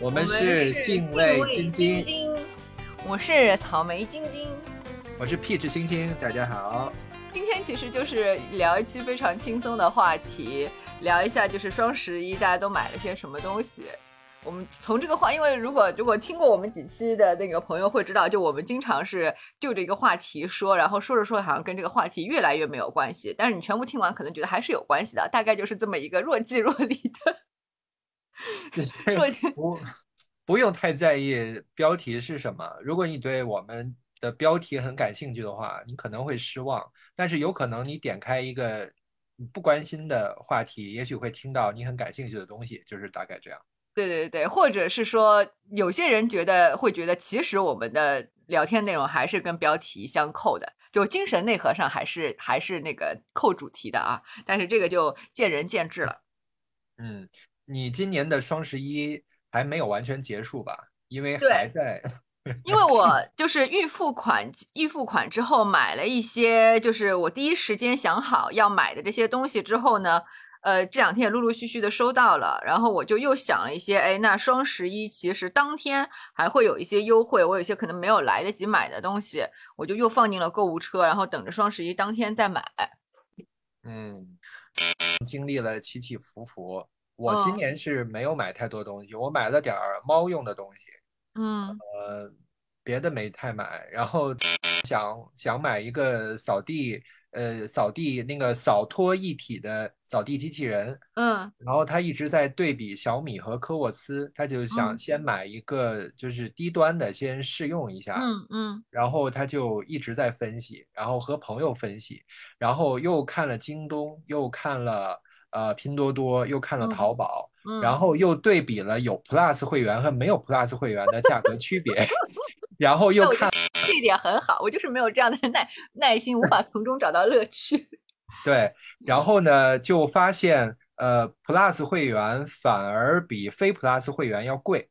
我们是性味晶晶，我是草莓晶晶，我是 Peach 星星，大家好。今天其实就是聊一期非常轻松的话题，聊一下就是双十一大家都买了些什么东西。我们从这个话，因为如果如果听过我们几期的那个朋友会知道，就我们经常是就着一个话题说，然后说着说着好像跟这个话题越来越没有关系，但是你全部听完可能觉得还是有关系的，大概就是这么一个若即若离的。不不用太在意标题是什么，如果你对我们的标题很感兴趣的话，你可能会失望，但是有可能你点开一个不关心的话题，也许会听到你很感兴趣的东西，就是大概这样。对对对，或者是说，有些人觉得会觉得，其实我们的聊天内容还是跟标题相扣的，就精神内核上还是还是那个扣主题的啊。但是这个就见仁见智了。嗯，你今年的双十一还没有完全结束吧？因为还在。因为我就是预付款，预付款之后买了一些，就是我第一时间想好要买的这些东西之后呢。呃，这两天也陆陆续续的收到了，然后我就又想了一些，哎，那双十一其实当天还会有一些优惠，我有些可能没有来得及买的东西，我就又放进了购物车，然后等着双十一当天再买。嗯，经历了起起伏伏，我今年是没有买太多东西，我买了点儿猫用的东西，嗯，呃，别的没太买，然后想想买一个扫地。呃，扫地那个扫拖一体的扫地机器人，嗯，然后他一直在对比小米和科沃斯，他就想先买一个就是低端的先试用一下，嗯嗯，然后他就一直在分析，然后和朋友分析，然后又看了京东，又看了呃拼多多，又看了淘宝，然后又对比了有 Plus 会员和没有 Plus 会员的价格区别。然后又看，这一点很好，我就是没有这样的耐耐心，无法 从中找到乐趣。对，然后呢，就发现呃，Plus 会员反而比非 Plus 会员要贵。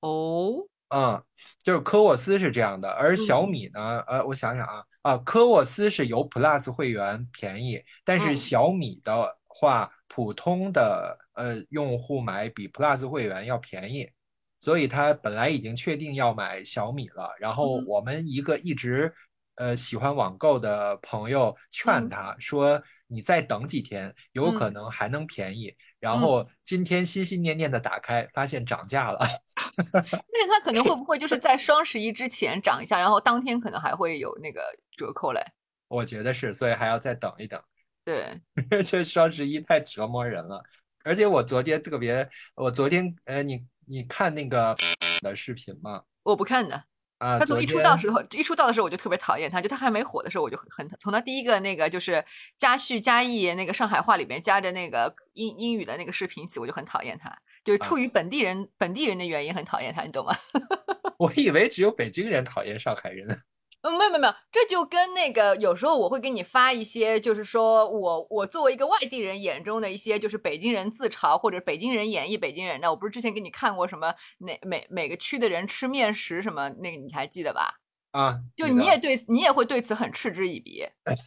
哦，嗯，就是科沃斯是这样的，而小米呢，呃，我想想啊，啊，科沃斯是有 Plus 会员便宜，但是小米的话，普通的呃用户买比 Plus 会员要便宜。所以他本来已经确定要买小米了，然后我们一个一直呃喜欢网购的朋友劝他说：“你再等几天，有可能还能便宜。”然后今天心心念念的打开，发现涨价了。但是他可能会不会就是 在双十一之前涨一下，然后当天可能还会有那个折扣嘞？我觉得是，所以还要再等一等。对，这双十一太折磨人了。而且我昨天特别，我昨天呃你。你看那个的视频吗？我不看的啊。他从一出道时候，一出道的时候我就特别讨厌他，就他还没火的时候我就很很从他第一个那个就是加叙加意那个上海话里面夹着那个英英语的那个视频起，我就很讨厌他，就是出于本地人本地人的原因很讨厌他，你懂吗？我以为只有北京人讨厌上海人。没有没有没有，这就跟那个有时候我会给你发一些，就是说我我作为一个外地人眼中的一些，就是北京人自嘲或者北京人演绎北京人的。我不是之前给你看过什么哪每每个区的人吃面食什么那个你还记得吧？啊，就你也对你也会对此很嗤之以鼻。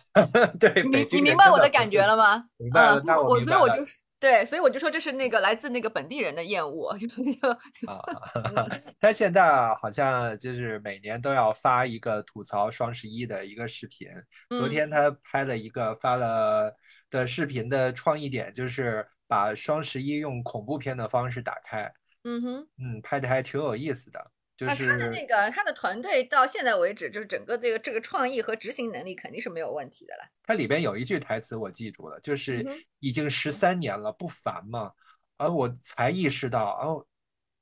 对，你你明白我的感觉了吗？明白了，我所以我就是。对，所以我就说这是那个来自那个本地人的厌恶，啊，他现在啊好像就是每年都要发一个吐槽双十一的一个视频。昨天他拍了一个发了的视频的创意点，就是把双十一用恐怖片的方式打开。嗯哼，嗯，拍的还挺有意思的。那他的那个他的团队到现在为止，就是整个这个这个创意和执行能力肯定是没有问题的了。它里边有一句台词我记住了，就是已经十三年了，不烦吗？而我才意识到，哦，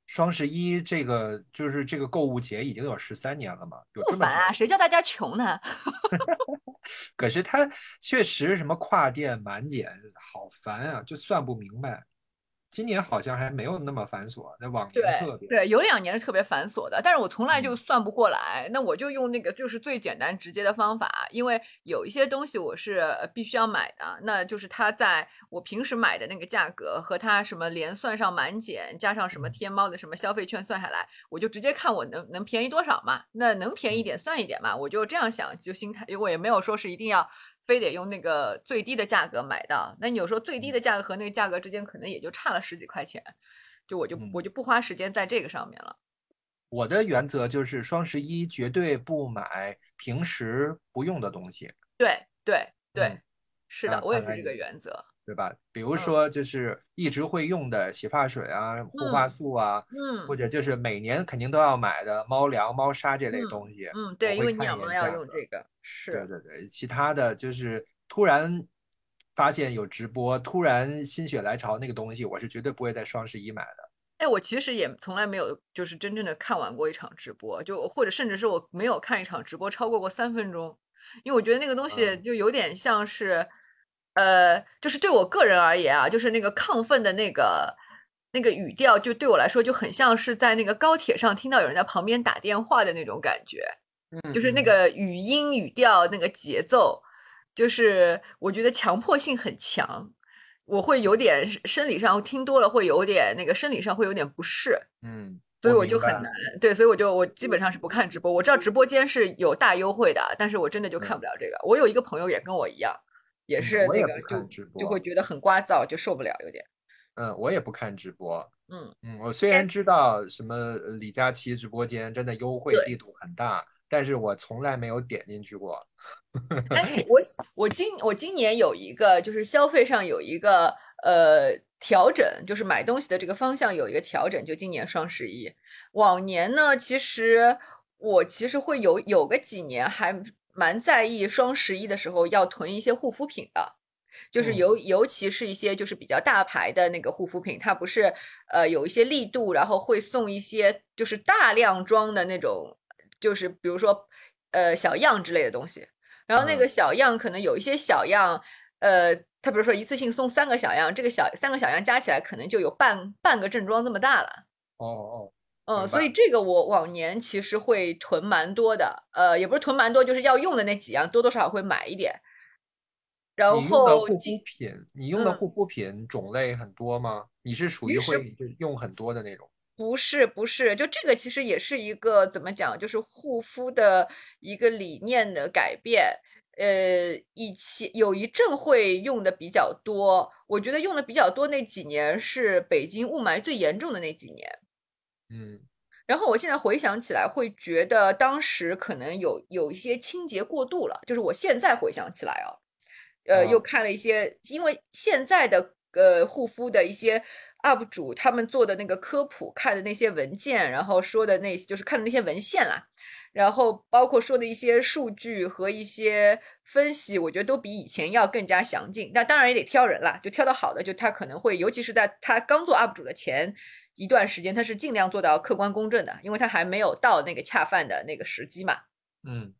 双十一这个就是这个购物节已经有十三年了嘛，不烦啊？谁叫大家穷呢？可是他确实什么跨店满减，好烦啊，就算不明白。今年好像还没有那么繁琐，那往年特别对，有两年是特别繁琐的，但是我从来就算不过来，那我就用那个就是最简单直接的方法，因为有一些东西我是必须要买的，那就是它在我平时买的那个价格和它什么连算上满减，加上什么天猫的什么消费券算下来，我就直接看我能能便宜多少嘛，那能便宜一点算一点嘛，我就这样想，就心态，如果也没有说是一定要。非得用那个最低的价格买到，那你有时候最低的价格和那个价格之间可能也就差了十几块钱，就我就嗯我就不花时间在这个上面了。我的原则就是双十一绝对不买平时不用的东西，对对对，嗯是的，啊我也是这个原则。对吧？比如嗯。说就是一直会用的洗发水啊、护发嗯素啊，嗯。或嗯者就是每年肯定都要买的猫粮、猫砂这类嗯东西，嗯，对，因为你我会看养猫要用这个，是。对对对，其他的就是突然发现有直播，突然心血来潮那个东西，我是绝对不会在双十一买的。哎，我其实也从来没有就是真正的看完过一场直播，就或者甚至是我没有看一场直播超过过三分钟，因为我觉得那个东西嗯。就有点像是，呃，就是对我个人而言啊，就是那个亢奋的那个那个语调，就对我来说就很像是在那个高铁上听到有人在旁边打电话的那种感觉。嗯就是那嗯个语音语调那个节奏，就是我觉得强迫性很强，我会有点生理上听多了会有点那个生理上会有点不适，嗯，所以我就很难。对，所以我就我基本上是不看直播。我知道直播间是有大优惠的，但是我真的就看不了这个。我有一个朋友也跟我一样，也嗯是那个就就会觉得很聒噪，就受不了有点。嗯，我也不看直播。嗯，嗯，我虽然知道什么呃李佳琦直播间真的优惠力度很大，但是我从来没有点进去过。哎，我我今我今年有一个就是消费上有一个呃调整，就是买东西的这个方向有一个调整，就今年双十一。往年呢，其实我其实会有有个几年还蛮在意双十一的时候要囤一些护肤品的。就是嗯尤尤其是一些就是比较大牌的那个护肤品，它不是呃有一些力度，然后会送一些就是大量装的那种，就是比如说呃小样之类的东西。然后那个嗯小样可能有一些小样，呃，他比如说一次性送三个小样，这个小三个小样加起来可能就有半半个正装这么大了。哦哦，嗯，所以这个我往年其实会囤蛮多的，呃，也不是囤蛮多，就是要用的那几样多多少少会买一点。然后护肤品，你用的嗯护肤品种类很多吗？你是属于会就用很多的那种？不是不是，就这个其实也是一个怎么讲，就是护肤的一个理念的改变。呃，以前有一阵会用的比较多，我觉得用的比较多那几年是北京雾霾最严重的那几年。嗯然后我现在回想起来，会觉得当时可能有有一些清洁过度了。就是我现在回想起来啊，呃，又哦看了一些，因为现在的呃护肤的一些 UP 主他们做的那个科普，看的那些文件，然后说的那就是看的那些文献啦，然后包括说的一些数据和一些分析，我觉得都比以前要更加详尽。那当然也得挑人啦，就挑到好的，就他可能会，尤其是在他刚做 UP 主的前一段时间，他是尽量做到客观公正的，因为他还没有到那个恰饭的那个时机嘛。嗯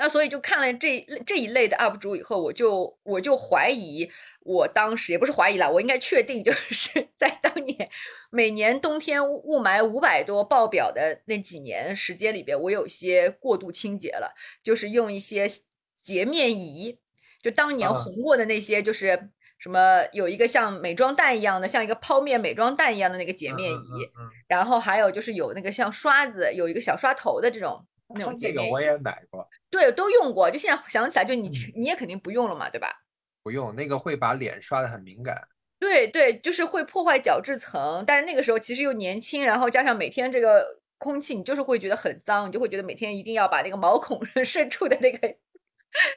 那所以就看了这这一类的 UP 主以后，我就我就怀疑，我当时也不是怀疑了，我应该确定，就是 在当年每年冬天雾雾霾五百多爆表的那几年时间里边，我有些过度清洁了，就是用一些洁面仪，就当年啊红过的那些，就是什么有一个像美妆蛋一样的，像一个泡面美妆蛋一样的那个洁面仪，然后还有就是有那个像刷子，有一个小刷头的这种那种嗯，洁面这个我。也买过，对，都用过。就现在想起来，就你嗯你也肯定不用了嘛，对吧？不用那个会把脸刷的很敏感。对对，就是会破坏角质层，但是那个时候其实又年轻，然后加上每天这个空气，你就是会觉得很脏，你就会觉得每天一定要把那个毛孔 渗出的那个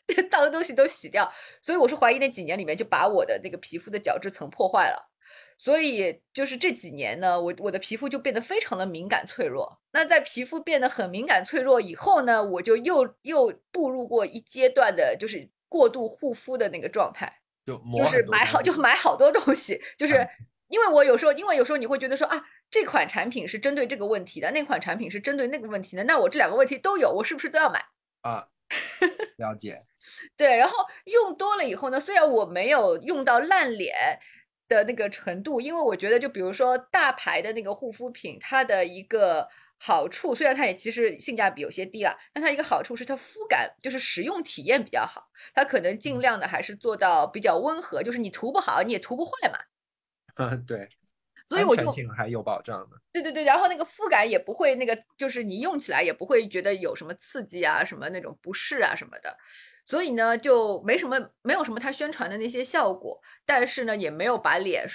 这个 脏东西都洗掉。所以我是怀疑那几年里面就把我的那个皮肤的角质层破坏了。所以就是这几年呢，我我的皮肤就变得非常的敏感脆弱。那在皮肤变得很敏感脆弱以后呢，我就又又步入过一阶段的，就是过度护肤的那个状态。就抹 就是买好就买好多东西，就是嗯因为我有时候，因为有时候你会觉得说啊，这款产品是针对这个问题的，那款产品是针对那个问题的，那我这两个问题都有，我是不是都要买？啊，了解。对，然后用多了以后呢，虽然我没有用到烂脸的那个程度，因为我觉得就比如说大牌的那个护肤品，它的一个好处，虽然它也其实性价比有些低了，但它一个好处是它肤感就是使用体验比较好，它可能尽量的还是做到比较温和，就是你涂不好你也涂不坏嘛。嗯对，所以我就安全性还有保障的。对对对，然后那个肤感也不会那个，就是你用起来也不会觉得有什么刺激啊、什么那种不适啊什么的，所以呢就没什么没有什么它宣传的那些效果，但是呢也没有把脸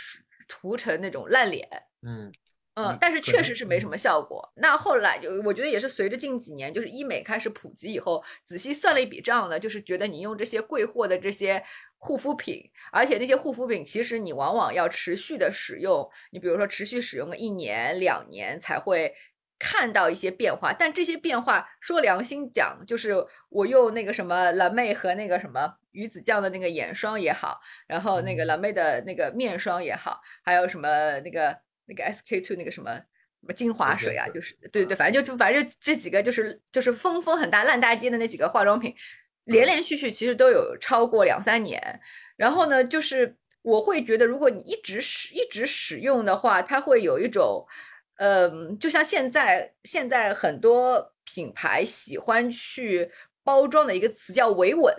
涂成那种烂脸。嗯嗯，但是确实是没什么效果。那后来就我觉得也是随着近几年就是医美开始普及以后，仔细算了一笔账呢，就是觉得你用这些贵货的这些护肤品，而且那些护肤品其实你往往要持续的使用，你比如说持续使用个一年两年才会看到一些变化。但这些变化说良心讲，就是我用那个什么蓝妹和那个什么鱼子酱的那个眼霜也好，然后那个蓝妹的那个面霜也好，还有什么那个。那个 SK two 那个什么什么精华水啊，就是对对对，反正就就反正就这几个就是就是风风很大烂大街的那几个化妆品，连连续续其实都有超过两三年。然后呢，就是我会觉得，如果你一直使一直使用的话，它会有一种，嗯，就像现在现在很多品牌喜欢去包装的一个词叫维稳。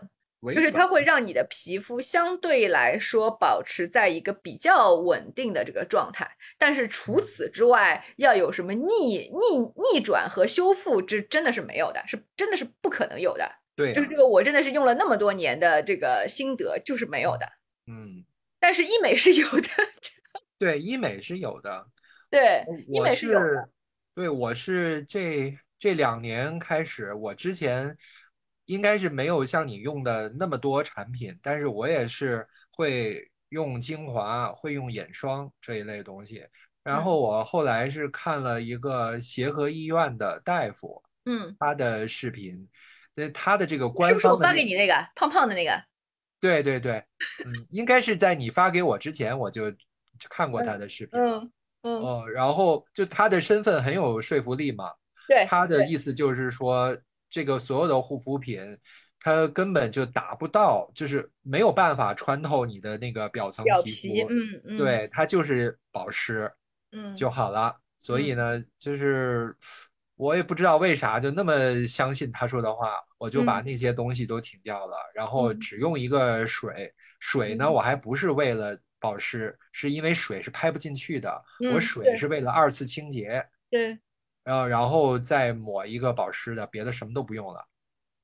就是它会让你的皮肤相对来说保持在一个比较稳定的这个状态，但是除此之外，要有什么逆逆逆转和修复，这真的是没有的，是真的是不可能有的。对，就是这个，我真的是用了那么多年的这个心得，就是没有的。嗯，但是医美是有的。对，医美是有的。对，医美是有的。对，我是这这两年开始，我之前。应该是没有像你用的那么多产品，但是我也是会用精华，会用眼霜这一类东西。然后我后来是看了一个协和医院的大夫，嗯，他的视频，在他的这个官方，是不是我发给你那个胖胖的那个？对对对，嗯，应该是在你发给我之前我就看过他的视频，嗯嗯，哦，然后就他的身份很有说服力嘛，对，他的意思就是说。这个所有的护肤品，它根本就达不到，就是没有办法穿透你的那个表层皮肤，嗯嗯，对，它就是保湿，嗯就好了。所以呢，就是我也不知道为啥就那么相信他说的话，我就把那些东西都停掉了，然后只用一个水。水呢，我还不是为了保湿，是因为水是拍不进去的，我水是为了二次清洁。对。然后，然后再抹一个保湿的，别的什么都不用了。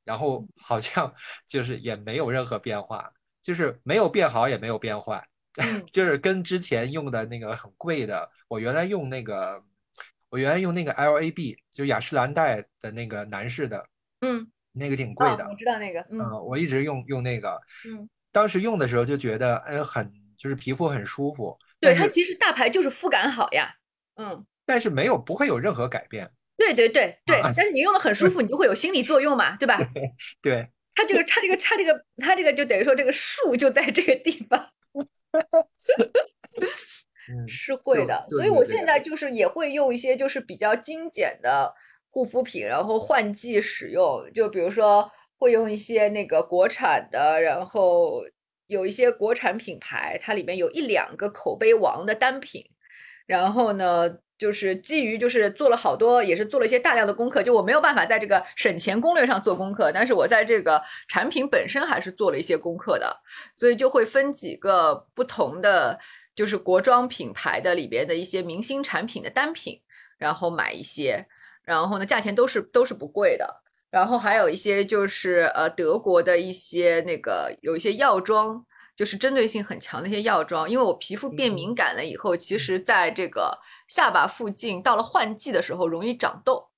然后好像 就是也没有任何变化，就是没有变好，也没有变坏，就是跟之前用的那个很贵的，我原来用那个，我原来用那个 LAB，就雅诗兰黛的那个男士的，嗯，那个挺贵的，我知道那个，嗯，我一直用用那个，嗯，当时用的时候就觉得，嗯，很就是皮肤很舒服。对它其实大牌就是肤感好呀，嗯。但是没有不会有任何改变，对对对对，但是你用的很舒服，你就会有心理作用嘛，对吧？对，它这个它这个它这个它这个就等于说这个数就在这个地方，是会的。所以我现在就是也会用一些就是比较精简的护肤品，然后换季使用，就比如说会用一些那个国产的，然后有一些国产品牌，它里面有一两个口碑王的单品。然后呢，就是基于就是做了好多，也是做了一些大量的功课。就我没有办法在这个省钱攻略上做功课，但是我在这个产品本身还是做了一些功课的。所以就会分几个不同的，就是国妆品牌的里边的一些明星产品的单品，然后买一些，然后呢价钱都是都是不贵的。然后还有一些就是呃德国的一些那个有一些药妆。就是针对性很强的一些药妆，因为我皮肤变敏感了以后，其实在这个下巴附近，到了换季的时候容易长痘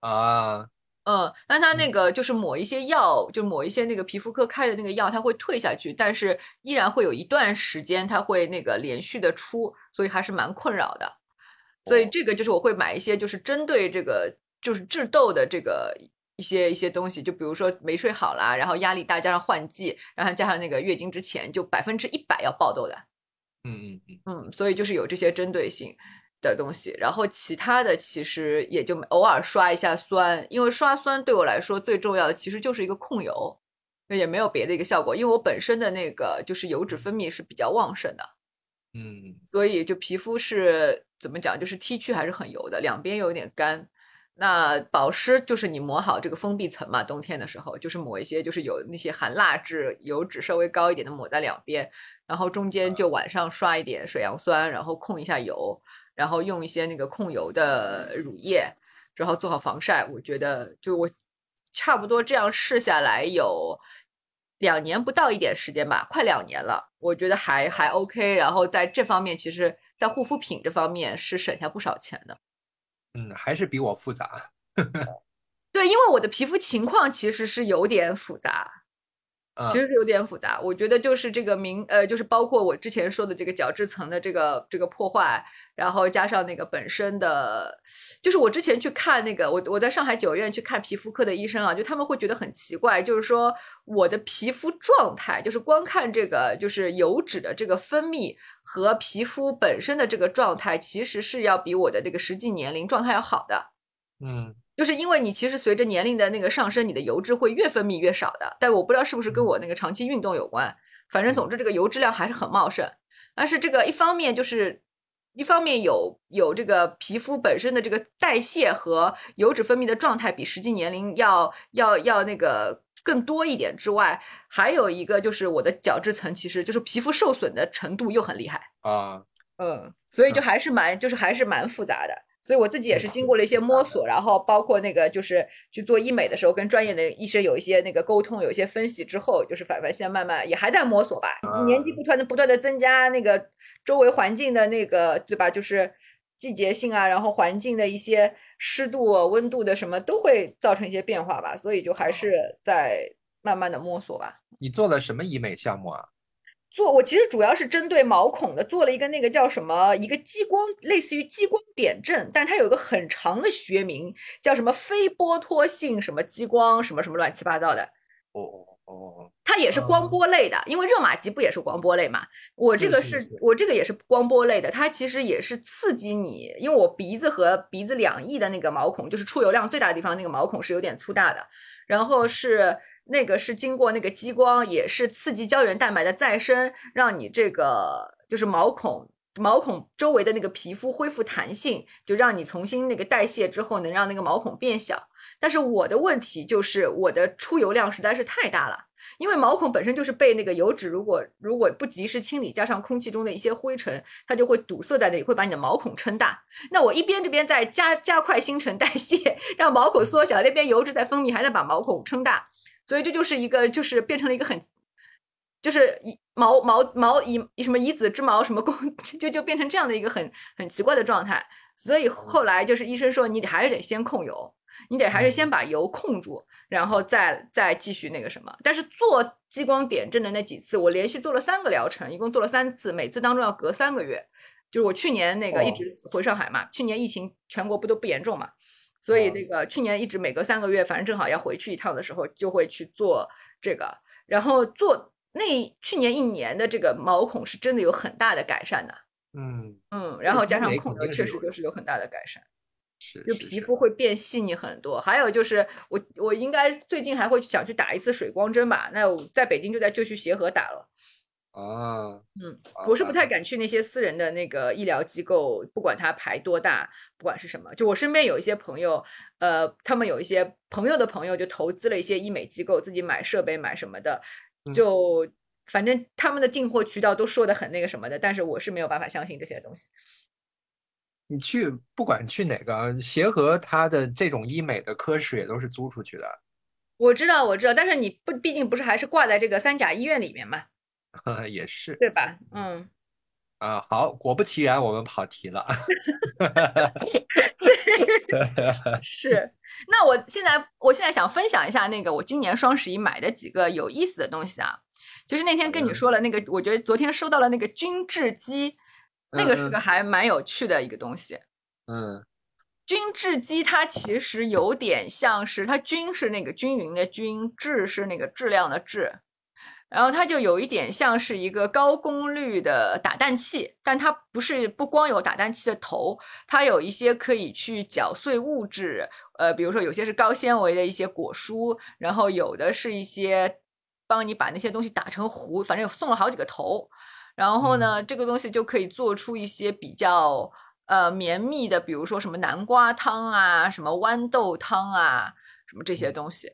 啊。嗯，那它那个就是抹一些药，就抹一些那个皮肤科开的那个药，它会退下去，但是依然会有一段时间它会那个连续的出，所以还是蛮困扰的。所以这个就是我会买一些，就是针对这个就是治痘的这个。一些一些东西，就比如说没睡好啦，然后压力大，加上换季，然后加上那个月经之前，就百分之一百要爆痘的。嗯嗯嗯嗯，所以就是有这些针对性的东西，然后其他的其实也就偶尔刷一下酸，因为刷酸对我来说最重要的其实就是一个控油，也没有别的一个效果，因为我本身的那个就是油脂分泌是比较旺盛的。嗯，所以就皮肤是怎么讲，就是 T 区还是很油的，两边有点干。那保湿就是你抹好这个封闭层嘛，冬天的时候就是抹一些，就是有那些含蜡质、油脂稍微高一点的抹在两边，然后中间就晚上刷一点水杨酸，然后控一下油，然后用一些那个控油的乳液，然后做好防晒。我觉得就我差不多这样试下来有两年不到一点时间吧，快两年了，我觉得还还 OK。然后在这方面，其实，在护肤品这方面是省下不少钱的。嗯，还是比我复杂。对，因为我的皮肤情况其实是有点复杂。其实是有点复杂，我觉得就是这个明呃，就是包括我之前说的这个角质层的这个这个破坏，然后加上那个本身的，就是我之前去看那个我我在上海九院去看皮肤科的医生啊，就他们会觉得很奇怪，就是说我的皮肤状态，就是光看这个就是油脂的这个分泌和皮肤本身的这个状态，其实是要比我的这个实际年龄状态要好的，嗯。就是因为你其实随着年龄的那个上升，你的油脂会越分泌越少的。但我不知道是不是跟我那个长期运动有关，反正总之这个油脂量还是很茂盛。但是这个一方面就是一方面有有这个皮肤本身的这个代谢和油脂分泌的状态比实际年龄要要要那个更多一点之外，还有一个就是我的角质层其实就是皮肤受损的程度又很厉害。啊，嗯，所以就还是蛮就是还是蛮复杂的。所以我自己也是经过了一些摸索，然后包括那个就是去做医美的时候，跟专业的医生有一些那个沟通，有一些分析之后，就是反反现在慢慢也还在摸索吧。年纪不断的不断的增加，那个周围环境的那个对吧，就是季节性啊，然后环境的一些湿度、温度的什么都会造成一些变化吧。所以就还是在慢慢的摸索吧。你做了什么医美项目啊？做我其实主要是针对毛孔的，做了一个那个叫什么，一个激光，类似于激光点阵，但它有一个很长的学名，叫什么非剥脱性什么激光什么什么乱七八糟的。哦哦哦，它也是光波类的，因为热玛吉不也是光波类嘛？我这个是我这个也是光波类的，它其实也是刺激你，因为我鼻子和鼻子两翼的那个毛孔，就是出油量最大的地方，那个毛孔是有点粗大的，然后是。那个是经过那个激光，也是刺激胶原蛋白的再生，让你这个就是毛孔毛孔周围的那个皮肤恢复弹性，就让你重新那个代谢之后，能让那个毛孔变小。但是我的问题就是我的出油量实在是太大了，因为毛孔本身就是被那个油脂如果如果不及时清理，加上空气中的一些灰尘，它就会堵塞在那里，会把你的毛孔撑大。那我一边这边在加加快新陈代谢，让毛孔缩小，那边油脂在分泌，还在把毛孔撑大。所以这就是一个，就是变成了一个很，就是以毛毛毛以以什么以子之矛什么攻，就就变成这样的一个很很奇怪的状态。所以后来就是医生说，你得还是得先控油，你得还是先把油控住，然后再再继续那个什么。但是做激光点阵的那几次，我连续做了三个疗程，一共做了三次，每次当中要隔三个月。就是我去年那个一直回上海嘛，去年疫情全国不都不严重嘛。所以那个去年一直每隔三个月，反正正好要回去一趟的时候，就会去做这个。然后做那去年一年的这个毛孔是真的有很大的改善的。嗯嗯，然后加上控油，确实就是有很大的改善。是，就皮肤会变细腻很多。还有就是我我应该最近还会想去打一次水光针吧？那我在北京就在就去协和打了。啊，嗯，我是不太敢去那些私人的那个医疗机构，不管它排多大，不管是什么。就我身边有一些朋友，呃，他们有一些朋友的朋友就投资了一些医美机构，自己买设备买什么的，就反正他们的进货渠道都说的很那个什么的，但是我是没有办法相信这些东西。你去不管去哪个协和，它的这种医美的科室也都是租出去的。我知道，我知道，但是你不，毕竟不是还是挂在这个三甲医院里面嘛。呵也是，对吧？嗯，啊，好，果不其然，我们跑题了。是，那我现在，我现在想分享一下那个我今年双十一买的几个有意思的东西啊，就是那天跟你说了那个，我觉得昨天收到了那个均质机，那个是个还蛮有趣的一个东西。嗯，均质机它其实有点像是，它均是那个均匀的均，质是那个质量的质。然后它就有一点像是一个高功率的打蛋器，但它不是不光有打蛋器的头，它有一些可以去搅碎物质，呃，比如说有些是高纤维的一些果蔬，然后有的是一些帮你把那些东西打成糊，反正送了好几个头。然后呢，这个东西就可以做出一些比较呃绵密的，比如说什么南瓜汤啊，什么豌豆汤啊，什么这些东西。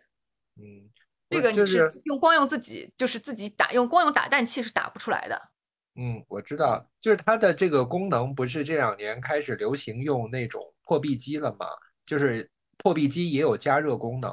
嗯。这个你是用光用自己就是自己打用光用打蛋器是打不出来的。嗯，我知道，就是它的这个功能不是这两年开始流行用那种破壁机了吗？就是破壁机也有加热功能，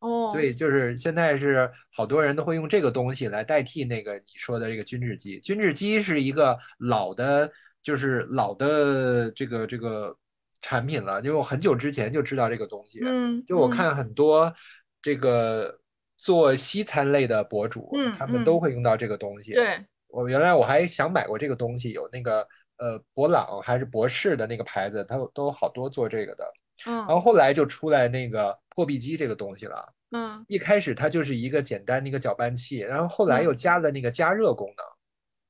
哦，所以就是现在是好多人都会用这个东西来代替那个你说的这个均质机。均质机是一个老的，就是老的这个这个产品了，因为我很久之前就知道这个东西。嗯，就我嗯看很多这个做西餐类的博主，嗯他们嗯都会用到这个东西。对，我原来我还想买过这个东西，有那个呃博朗还是博士的那个牌子，它都好多做这个的。然后嗯后来就出来那个破壁机这个东西了。嗯，一开始它就是一个简单的一个搅拌器，然后后来又加了那个加热功能。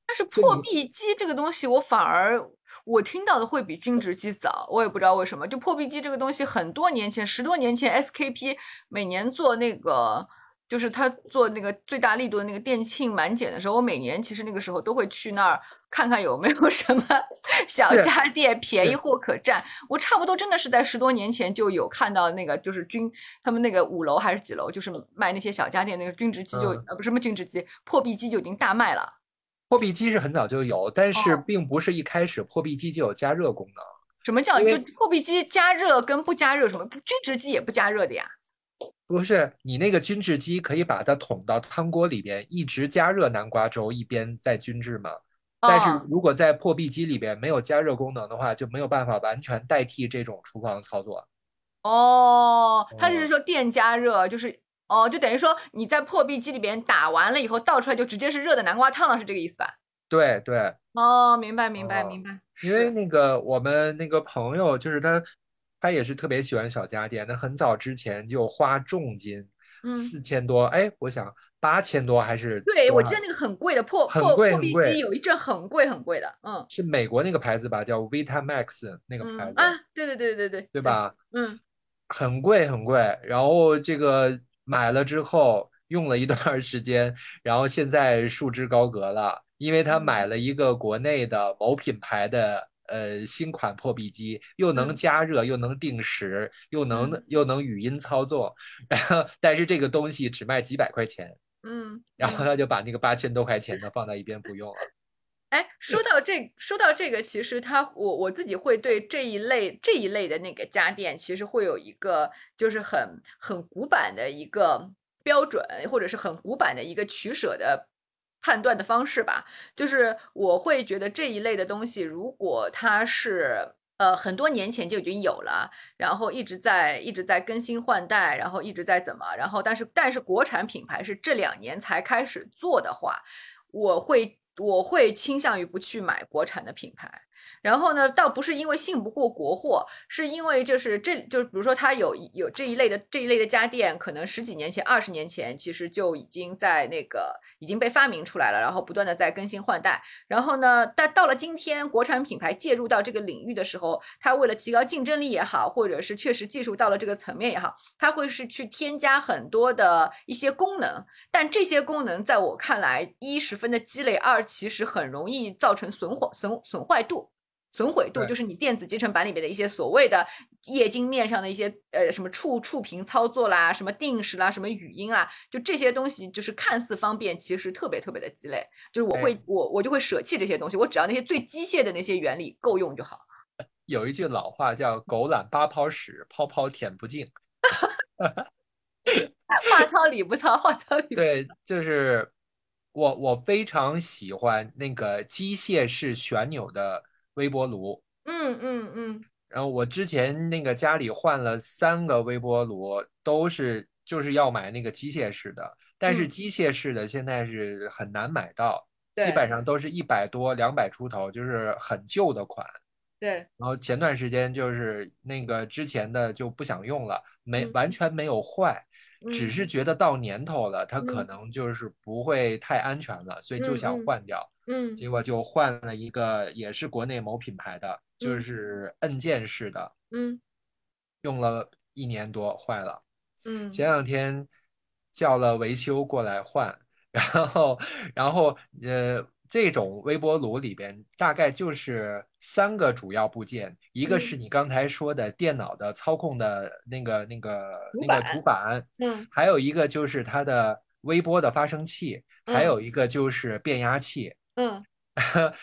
但是破壁机这个东西，我反而我听到的会比均值机早，我也不知道为什么。就破壁机这个东西，很多年前，十多年前，SKP 每年做那个，就是他做那个最大力度的那个店庆满减的时候，我每年其实那个时候都会去那儿看看有没有什么 小家电便宜货可占。我差不多真的是在十多年前就有看到那个，就是均他们那个五楼还是几楼，就是卖那些小家电那个均值机就、嗯呃不是什么均值机，破壁机就已经大卖了。破壁机是很早就有，但是哦并不是一开始破壁机就有加热功能。什么叫就破壁机加热跟不加热什么？均值机也不加热的呀。不是你那个均质机可以把它捅到汤锅里边，一直加热南瓜粥，一边再均质吗？但是哦如果在破壁机里边没有加热功能的话，就没有办法完全代替这种厨房操作。哦，它就是哦说电加热，就是哦，就等于说你在破壁机里边打完了以后倒出来就直接是热的南瓜汤了，是这个意思吧？对对，哦，明白明白哦明白。因为是那个我们那个朋友，就是他，他也是特别喜欢小家电，那很早之前就花重金，嗯四千多，哎，我想八千多还是对，我记得那个很贵的破很破破壁机有一阵很贵很贵的，嗯是美国那个牌子吧，叫 Vitamax 那个牌子，嗯啊，对对对对对对？吧？嗯很贵很贵，然后这个买了之后用了一段时间，然后现在束之高阁了，因为他嗯买了一个国内的某品牌的呃新款破壁机，又能嗯。加热，又能定时，又能嗯。又能语音操作，然后但是这个东西只卖几百块钱，嗯，然后嗯。他就把那个八千多块钱的放在一边不用了。哎，说到这，说到这个，其实他我我自己会对这一类这一类的那个家电，其实会有一个就是很很古板的一个标准，或者是很古板的一个取舍的判断的方式吧。就是我会觉得这一类的东西，如果它是呃很多年前就已经有了，然后一直在一直在更新换代，然后一直在怎么，然后但是但是国产品牌是这两年才开始做的话，我会我会倾向于不去买国产的品牌。然后呢，倒不是因为信不过国货，是因为就是这就是比如说它有有这一类的这一类的家电，可能十几年前、二十年前其实就已经在那个已经被发明出来了，然后不断的在更新换代。然后呢，但到了今天，国产品牌介入到这个领域的时候，它为了提高竞争力也好，或者是确实技术到了这个层面也好，它会是去添加很多的一些功能。但这些功能在我看来，一十分的积累，二其实很容易造成损坏损损坏度。损毁度就是你电子集成板里面的一些所谓的液晶面上的一些呃什么触触屏操作啦，什么定时啦，什么语音啦，就这些东西就是看似方便，其实特别特别的鸡肋。就是我会哎我我就会舍弃这些东西，我只要那些最机械的那些原理够用就好。有一句老话叫“狗懒八泡屎，泡泡舔不净 ”。话糙理不糙，话糙理不对，就是我我非常喜欢那个机械式旋钮的微波炉。嗯嗯嗯。然后我之前那个家里换了三个微波炉，都是就是要买那个机械式的，但是嗯。机械式的现在是很难买到，基本上都是一百多、两百出头，就是很旧的款。对，然后前段时间就是那个之前的就不想用了，没嗯完。全没有坏，只嗯。是觉得到年头了，它可嗯。能就是不会太安全了，所以就想换掉。嗯。结果就换了一个也是国内某品牌的，就嗯。是按键式的，嗯。用了一年多坏了。嗯。前两天叫了维修过来换，然后然后呃，这种微波炉里边大概就是三个主要部件，一个是嗯。你刚才说的电脑的操控的那个那个那个主板，嗯。还有一个就是它的微波的发生器，还嗯。有一个就是变压器。嗯。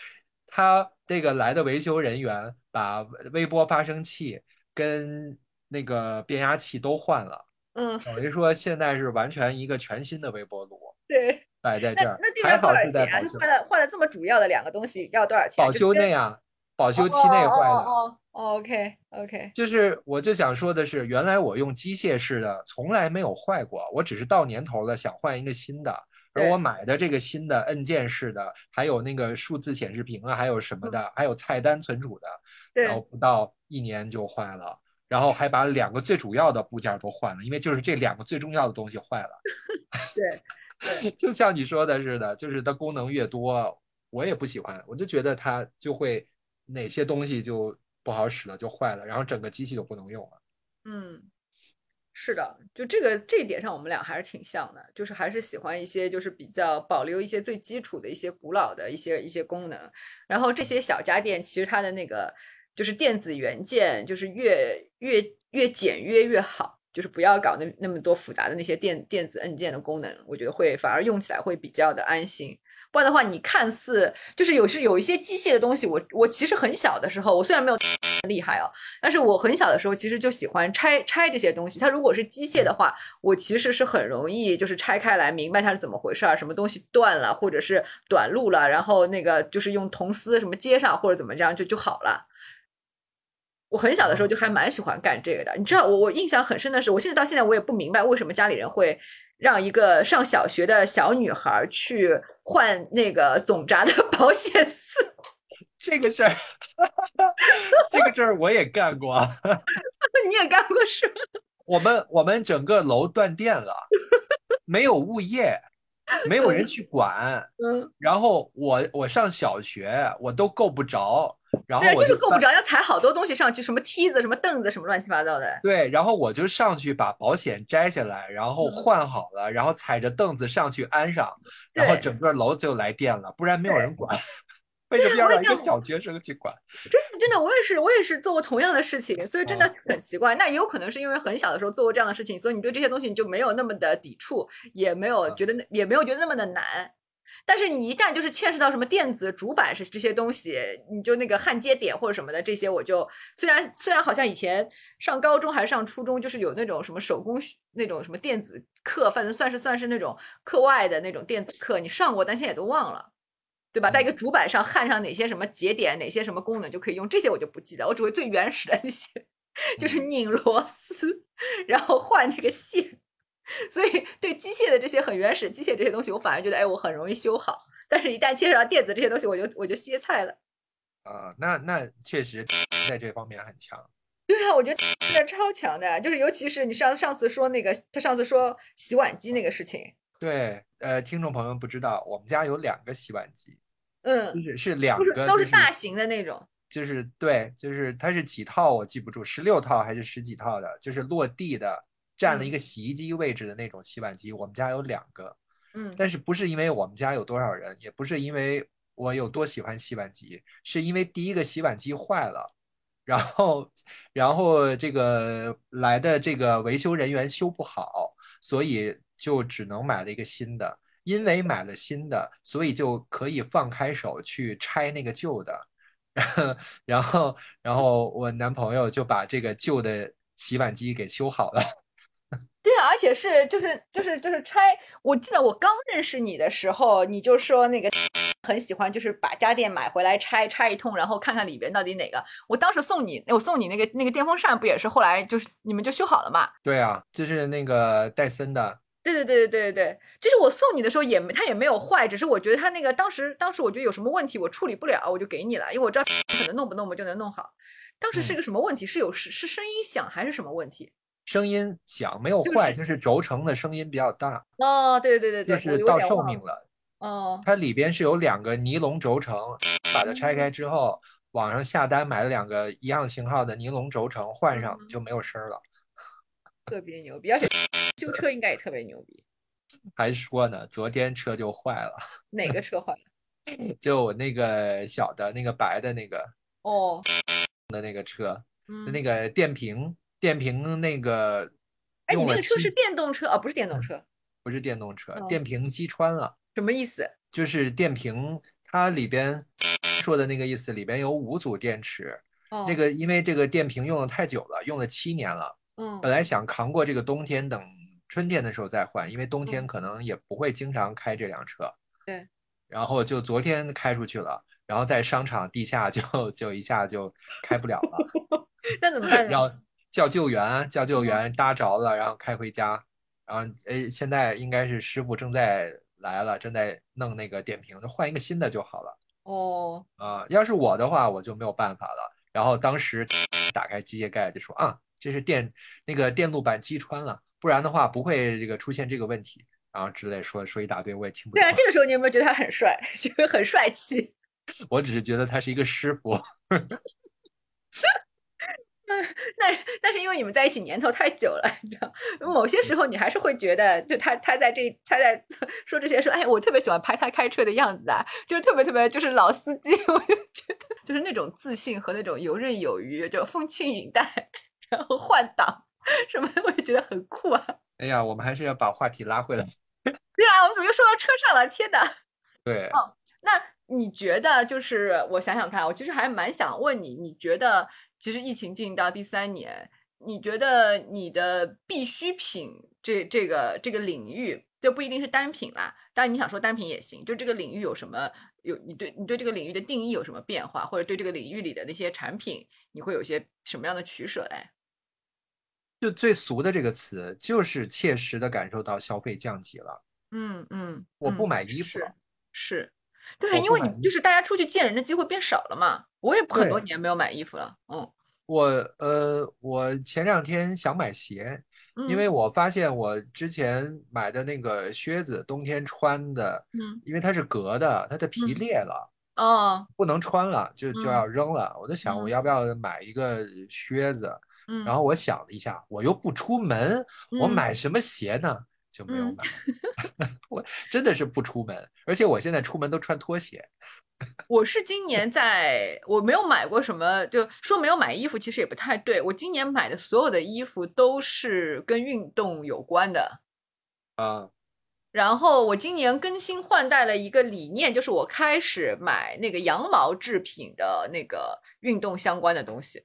他这个来的维修人员把微波发生器跟那个变压器都换了，嗯，等于说现在是完全一个全新的微波炉。对。摆在这儿，那这个还要多少钱啊？换了换了这么主要的两个东西要多少钱？保修内啊，保修期内坏的。哦，OK OK，就是我就想说的是，原来我用机械式的从来没有坏过，我只是到年头了想换一个新的。而我买的这个新的按键式的，还有那个数字显示屏啊，还有什么的，还有菜单存储的，然后不到一年就坏了，然后还把两个最主要的部件都换了，因为就是这两个最重要的东西坏了。对。就像你说的似的，就是它功能越多，我也不喜欢，我就觉得它就会哪些东西就不好使了，就坏了，然后整个机器就不能用了。嗯，是的，就这个这一点上，我们俩还是挺像的，就是还是喜欢一些就是比较保留一些最基础的一些古老的一些一些功能，然后这些小家电其实它的那个就是电子元件，就是越越越简约越好。就是不要搞那那么多复杂的那些电电子按键的功能，我觉得会反而用起来会比较的安心。不然的话，你看似就是有是有一些机械的东西，我我其实很小的时候，我虽然没有厉害哦，但是我很小的时候其实就喜欢拆拆这些东西。它如果是机械的话，我其实是很容易就是拆开来明白它是怎么回事儿，什么东西断了或者是短路了，然后那个就是用铜丝什么接上或者怎么这样就就好了。我很小的时候就还蛮喜欢干这个的，你知道，我我印象很深的是，我现在到现在我也不明白为什么家里人会让一个上小学的小女孩去换那个总闸的 保险丝。这个事儿，这个事儿我也干过。你也干过是吗？我们我们整个楼断电了，没有物业，没有人去管。嗯。然后我我上小学，我都够不着。然后对，就是够不着，要踩好多东西上去，什么梯子、什么凳子、什么乱七八糟的。对，然后我就上去把保险摘下来，然后换好了，然后踩着凳子上去安上，然后整个楼就来电了，不然没有人管。为什么要让一个小学生去管？真的真的，我也是，我也是做过同样的事情，所以真的很奇怪。那也有可能是因为很小的时候做过这样的事情，所以你对这些东西你就没有那么的抵触，也没有觉得也没有觉得那么的难。但是你一旦就是牵涉到什么电子主板是这些东西，你就那个焊接点或者什么的这些，我就虽然虽然好像以前上高中还是上初中，就是有那种什么手工那种什么电子课，反正算是算是那种课外的那种电子课，你上过，但现在也都忘了，对吧？在一个主板上焊上哪些什么节点，哪些什么功能就可以用，这些我就不记得，我只会最原始的那些，就是拧螺丝，然后换这个线。所以，对机械的这些很原始机械这些东西，我反而觉得，哎，我很容易修好。但是，一旦牵扯到电子这些东西，我就我就歇菜了。啊，那那确实在这方面很强。对啊，我觉得真的超强的，就是尤其是你上上次说那个，他上次说洗碗机那个事情。对，呃，听众朋友不知道，我们家有两个洗碗机，嗯，就是是两个，都是大型的那种。就是对，就是它是几套我记不住，十六套还是十几套的，就是落地的。占了一个洗衣机位置的那种洗碗机，我们家有两个，嗯，但是不是因为我们家有多少人，也不是因为我有多喜欢洗碗机，是因为第一个洗碗机坏了，然后，然后这个来的这个维修人员修不好，所以就只能买了一个新的。因为买了新的，所以就可以放开手去拆那个旧的，然后，然后我男朋友就把这个旧的洗碗机给修好了。对啊，而且是就是就是就是拆。我记得我刚认识你的时候，你就说那个很喜欢，就是把家电买回来拆拆一通，然后看看里边到底哪个。我当时送你，我送你那个那个电风扇，不也是后来就是你们就修好了嘛？对啊，就是那个戴森的。对对对对对对对，就是我送你的时候也没它也没有坏，只是我觉得它那个当时当时我觉得有什么问题，我处理不了，我就给你了，因为我知道可能弄不弄不就能弄好。当时是个什么问题？是有是是声音响还是什么问题？声音响没有坏，就是轴承的声音比较大。哦，对对对对，就是到寿命了。哦，它里边是有两个尼龙轴承，把它拆开之后，网上下单买了两个一样型号的尼龙轴承，换上就没有声了。特别牛逼，而且修车应该也特别牛逼。还说呢，昨天车就坏了。哪个车坏了？就我那个小的那个白的那个哦的那个车，那个电瓶。电瓶那个，哎，你那个车是电动车啊？不是电动车，不是电动车，电瓶击穿了。什么意思？就是电瓶它里边说的那个意思，里边有五组电池。这个因为这个电瓶用的太久了，用了七年了，嗯，本来想扛过这个冬天，等春天的时候再换，因为冬天嗯可能也不会经常开这辆车。对。然后就昨天开出去了，然后在商场地下就就一下就开不了了，那怎么办呢？要叫救援，叫救嗯援搭着了，然后开回家。然后诶，现在应该是师傅正在来了，正在弄那个电瓶，就换一个新的就好了。哦，啊，要是我的话，我就没有办法了。然后当时打开机械盖就说啊，这是电那个电路板击穿了，不然的话不会这个出现这个问题。然后之类说说一大堆，我也听不对啊，这个时候你有没有觉得他很帅，就是很帅气？我只是觉得他是一个师傅。那但是因为你们在一起年头太久了，你知道，某些时候你还是会觉得，就他他在这他在说这些说，哎，我特别喜欢拍他开车的样子啊，就是特别特别就是老司机，我就觉得就是那种自信和那种游刃有余，就风轻云淡，然后换挡什么的，我也觉得很酷啊。哎呀，我们还是要把话题拉回来。对啊，我们怎么又说到车上了？天哪！对，哦那你觉得，就是我想想看，我其实还蛮想问你，你觉得其实疫情进行到第三年，你觉得你的必需品这这个这个领域，就不一定是单品啦，当然你想说单品也行，就这个领域有什么有你对你对这个领域的定义有什么变化，或者对这个领域里的那些产品，你会有些什么样的取舍嘞？就最俗的这个词，就是切实的感受到消费降级了。嗯嗯，我不嗯买衣服了，是是，对，因为你就是大家出去见人的机会变少了嘛，我也很多年没有买衣服了，嗯我呃，我前两天想买鞋，嗯，因为我发现我之前买的那个靴子，冬天穿的，嗯因为它是革的，它的皮嗯裂了，哦。不能穿了，就就嗯要扔了。我就想，我嗯要不要买一个靴子？嗯，然后我想了一下，我又不出门，我嗯买什么鞋呢？就没有嗯买。我真的是不出门，而且我现在出门都穿拖鞋。我是今年在，我没有买过什么，就说没有买衣服，其实也不太对。我今年买的所有的衣服都是跟运动有关的。啊，然后我今年更新换代了一个理念，就是我开始买那个羊毛制品的那个运动相关的东西，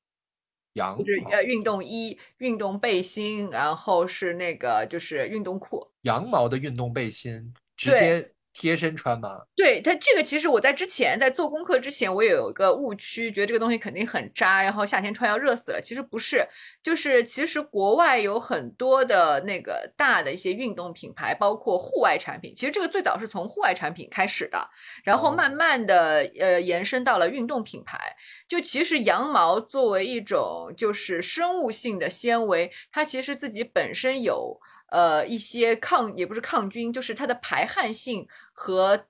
羊就是呃运动衣、运动背心，然后是那个就是运动裤。羊毛的运动背心，直接贴身穿吗？对它这个，其实我在之前在做功课之前，我也有一个误区，觉得这个东西肯定很扎，然后夏天穿要热死了。其实不是，就是其实国外有很多的那个大的一些运动品牌，包括户外产品。其实这个最早是从户外产品开始的，然后哦慢慢的呃延伸到了运动品牌。就其实羊毛作为一种就是生物性的纤维，它其实自己本身有呃一些抗，也不是抗菌，就是它的排汗性和。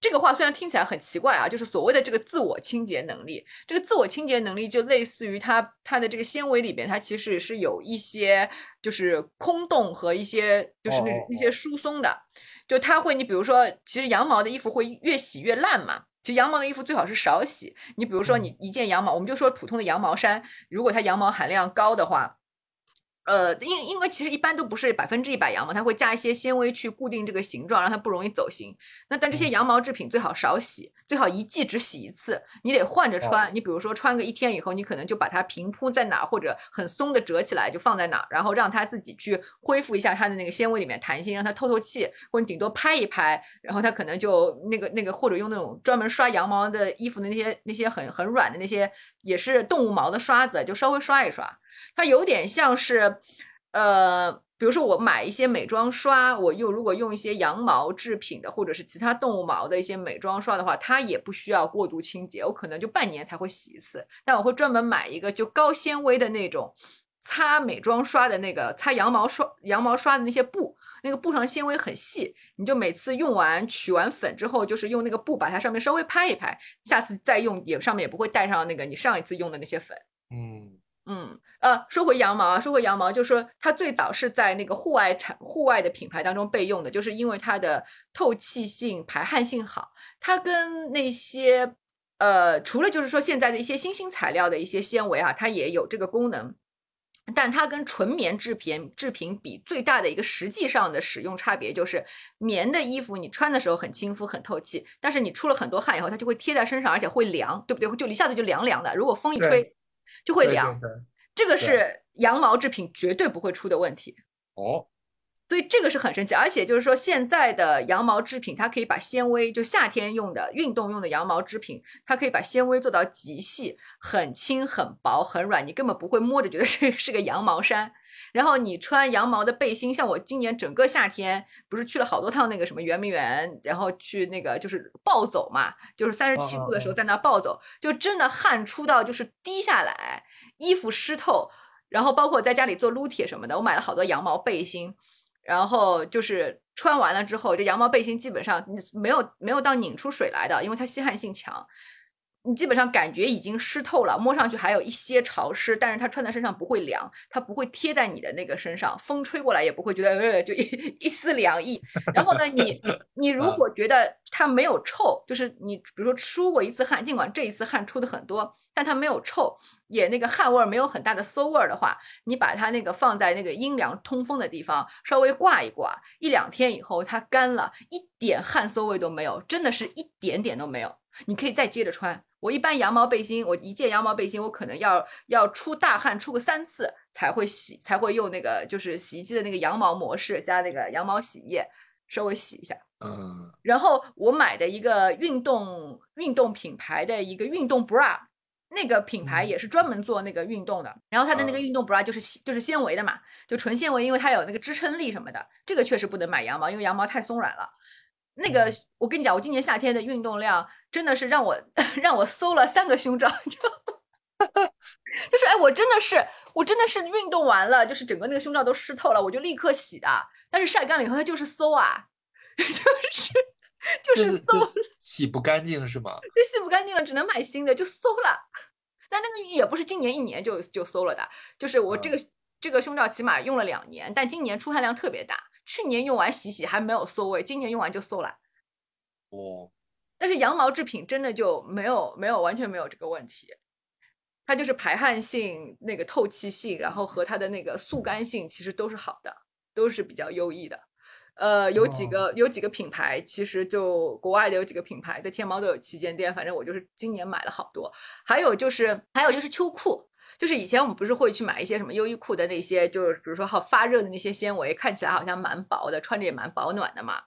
这个话虽然听起来很奇怪啊，就是所谓的这个自我清洁能力。这个自我清洁能力就类似于它它的这个纤维里边，它其实是有一些就是空洞和一些就是那一些疏松的。就它会，你比如说，其实羊毛的衣服会越洗越烂嘛。其实羊毛的衣服最好是少洗。你比如说，你一件羊毛，我们就说普通的羊毛衫，如果它羊毛含量高的话，呃，因因为其实一般都不是百分之一百羊毛，它会加一些纤维去固定这个形状，让它不容易走形。那但这些嗯羊毛制品最好少洗，最好一季只洗一次，你得换着穿。哦你比如说穿个一天以后，你可能就把它平铺在哪儿，或者很松的折起来就放在哪儿，然后让它自己去恢复一下它的那个纤维里面弹性，让它透透气，或者你顶多拍一拍，然后它可能就那个那个，或者用那种专门刷羊毛的衣服的那些那些很很软的那些也是动物毛的刷子，就稍微刷一刷。它有点像是，呃，比如说我买一些美妆刷，我又如果用一些羊毛制品的，或者是其他动物毛的一些美妆刷的话，它也不需要过度清洁，我可能就半年才会洗一次。但我会专门买一个就高纤维的那种擦美妆刷的那个擦羊毛刷羊毛刷的那些布，那个布上纤维很细，你就每次用完取完粉之后，就是用那个布把它上面稍微拍一拍，下次再用也上面也不会带上那个你上一次用的那些粉。嗯，嗯，呃，说回羊毛啊，说回羊毛，就是说它最早是在那个户外产户外的品牌当中备用的，就是因为它的透气性、排汗性好。它跟那些呃，除了就是说现在的一些新兴材料的一些纤维啊，它也有这个功能。但它跟纯棉制品制品比，最大的一个实际上的使用差别就是，棉的衣服你穿的时候很亲肤、很透气，但是你出了很多汗以后，它就会贴在身上，而且会凉，对不对？就一下子就凉凉的，如果风一吹就会凉。对对这个是羊毛制品绝对不会出的问题。哦，所以这个是很神奇，而且就是说现在的羊毛制品，它可以把纤维，就夏天用的、运动用的羊毛制品，它可以把纤维做到极细，很轻、很薄、很软，你根本不会摸着觉得是 是个羊毛衫。然后你穿羊毛的背心，像我今年整个夏天不是去了好多趟那个什么圆明园，然后去那个就是暴走嘛，就是三十七度的时候在那暴走，就真的汗出到就是滴下来，衣服湿透。然后包括在家里做撸铁什么的，我买了好多羊毛背心，然后就是穿完了之后，这羊毛背心基本上没有没有到拧出水来的，因为它吸汗性强。你基本上感觉已经湿透了，摸上去还有一些潮湿，但是它穿在身上不会凉，它不会贴在你的那个身上，风吹过来也不会觉得呃就一一丝凉意。然后呢，你 你如果觉得它没有臭，就是你比如说出过一次汗，尽管这一次汗出的很多，但它没有臭，也那个汗味没有很大的馊味儿的话，你把它那个放在那个阴凉通风的地方，稍微挂一挂，一两天以后它干了，一点汗馊味都没有，真的是一点点都没有。你可以再接着穿。我一般羊毛背心，我一件羊毛背心，我可能要要出大汗，出个三次才会洗，才会用那个就是洗衣机的那个羊毛模式加那个羊毛洗衣液稍微洗一下。嗯。然后我买的一个运动运动品牌的一个运动 bra，那个品牌也是专门做那个运动的。然后它的那个运动 bra 就是就是纤维的嘛，就纯纤维，因为它有那个支撑力什么的。这个确实不能买羊毛，因为羊毛太松软了。那个，我跟你讲，我今年夏天的运动量真的是让我 让我搜了三个胸罩，就是哎，我真的是我真的是运动完了，就是整个那个胸罩都湿透了，我就立刻洗的。但是晒干了以后，它就是馊啊，就是就是馊，洗不干净是吗？就洗不干净了，只能买新的，就馊了。但那个也不是今年一年就就馊了的，就是我这个这个胸罩起码用了两年，但今年出汗量特别大。去年用完洗洗还没有馊味，今年用完就馊了。哦，但是羊毛制品真的就没有没有完全没有这个问题，它就是排汗性、那个透气性，然后和它的那个速干性其实都是好的，都是比较优异的。呃，有几个有几个品牌，其实就国外的有几个品牌在天猫都有旗舰店，反正我就是今年买了好多。还有就是还有就是秋裤。就是以前我们不是会去买一些什么优衣库的那些，就是比如说好发热的那些纤维，看起来好像蛮薄的，穿着也蛮保暖的嘛。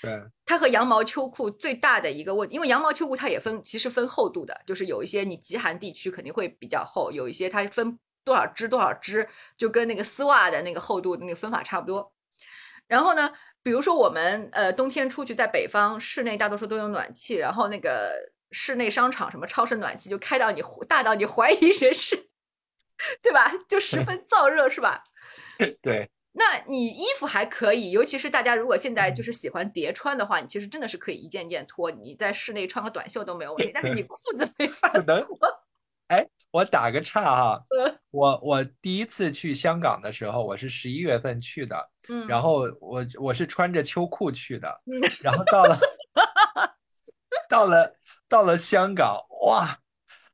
对。它和羊毛秋裤最大的一个问，因为羊毛秋裤它也分，其实分厚度的，就是有一些你极寒地区肯定会比较厚，有一些它分多少支多少支，就跟那个丝袜的那个厚度的那个分法差不多。然后呢，比如说我们呃冬天出去，在北方室内大多数都有暖气，然后那个室内商场什么超市暖气就开到你大到你怀疑人生。对吧？就十分燥热，是吧？对。那你衣服还可以，尤其是大家如果现在就是喜欢叠穿的话，你其实真的是可以一件件脱。你在室内穿个短袖都没有问题，但是你裤子没法脱。哎，我打个岔哈，我我第一次去香港的时候，我是十一月份去的，嗯，然后我我是穿着秋裤去的，然后到了到了到了香港，哇，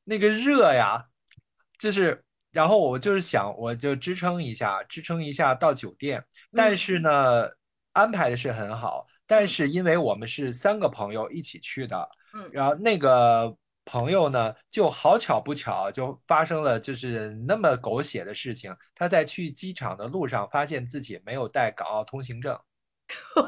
那个热呀！就是，然后我就是想，我就支撑一下，支撑一下到酒店。但是呢，安排的是很好，但是因为我们是三个朋友一起去的，嗯，然后那个朋友呢，就好巧不巧，就发生了就是那么狗血的事情。他在去机场的路上，发现自己没有带港澳通行证，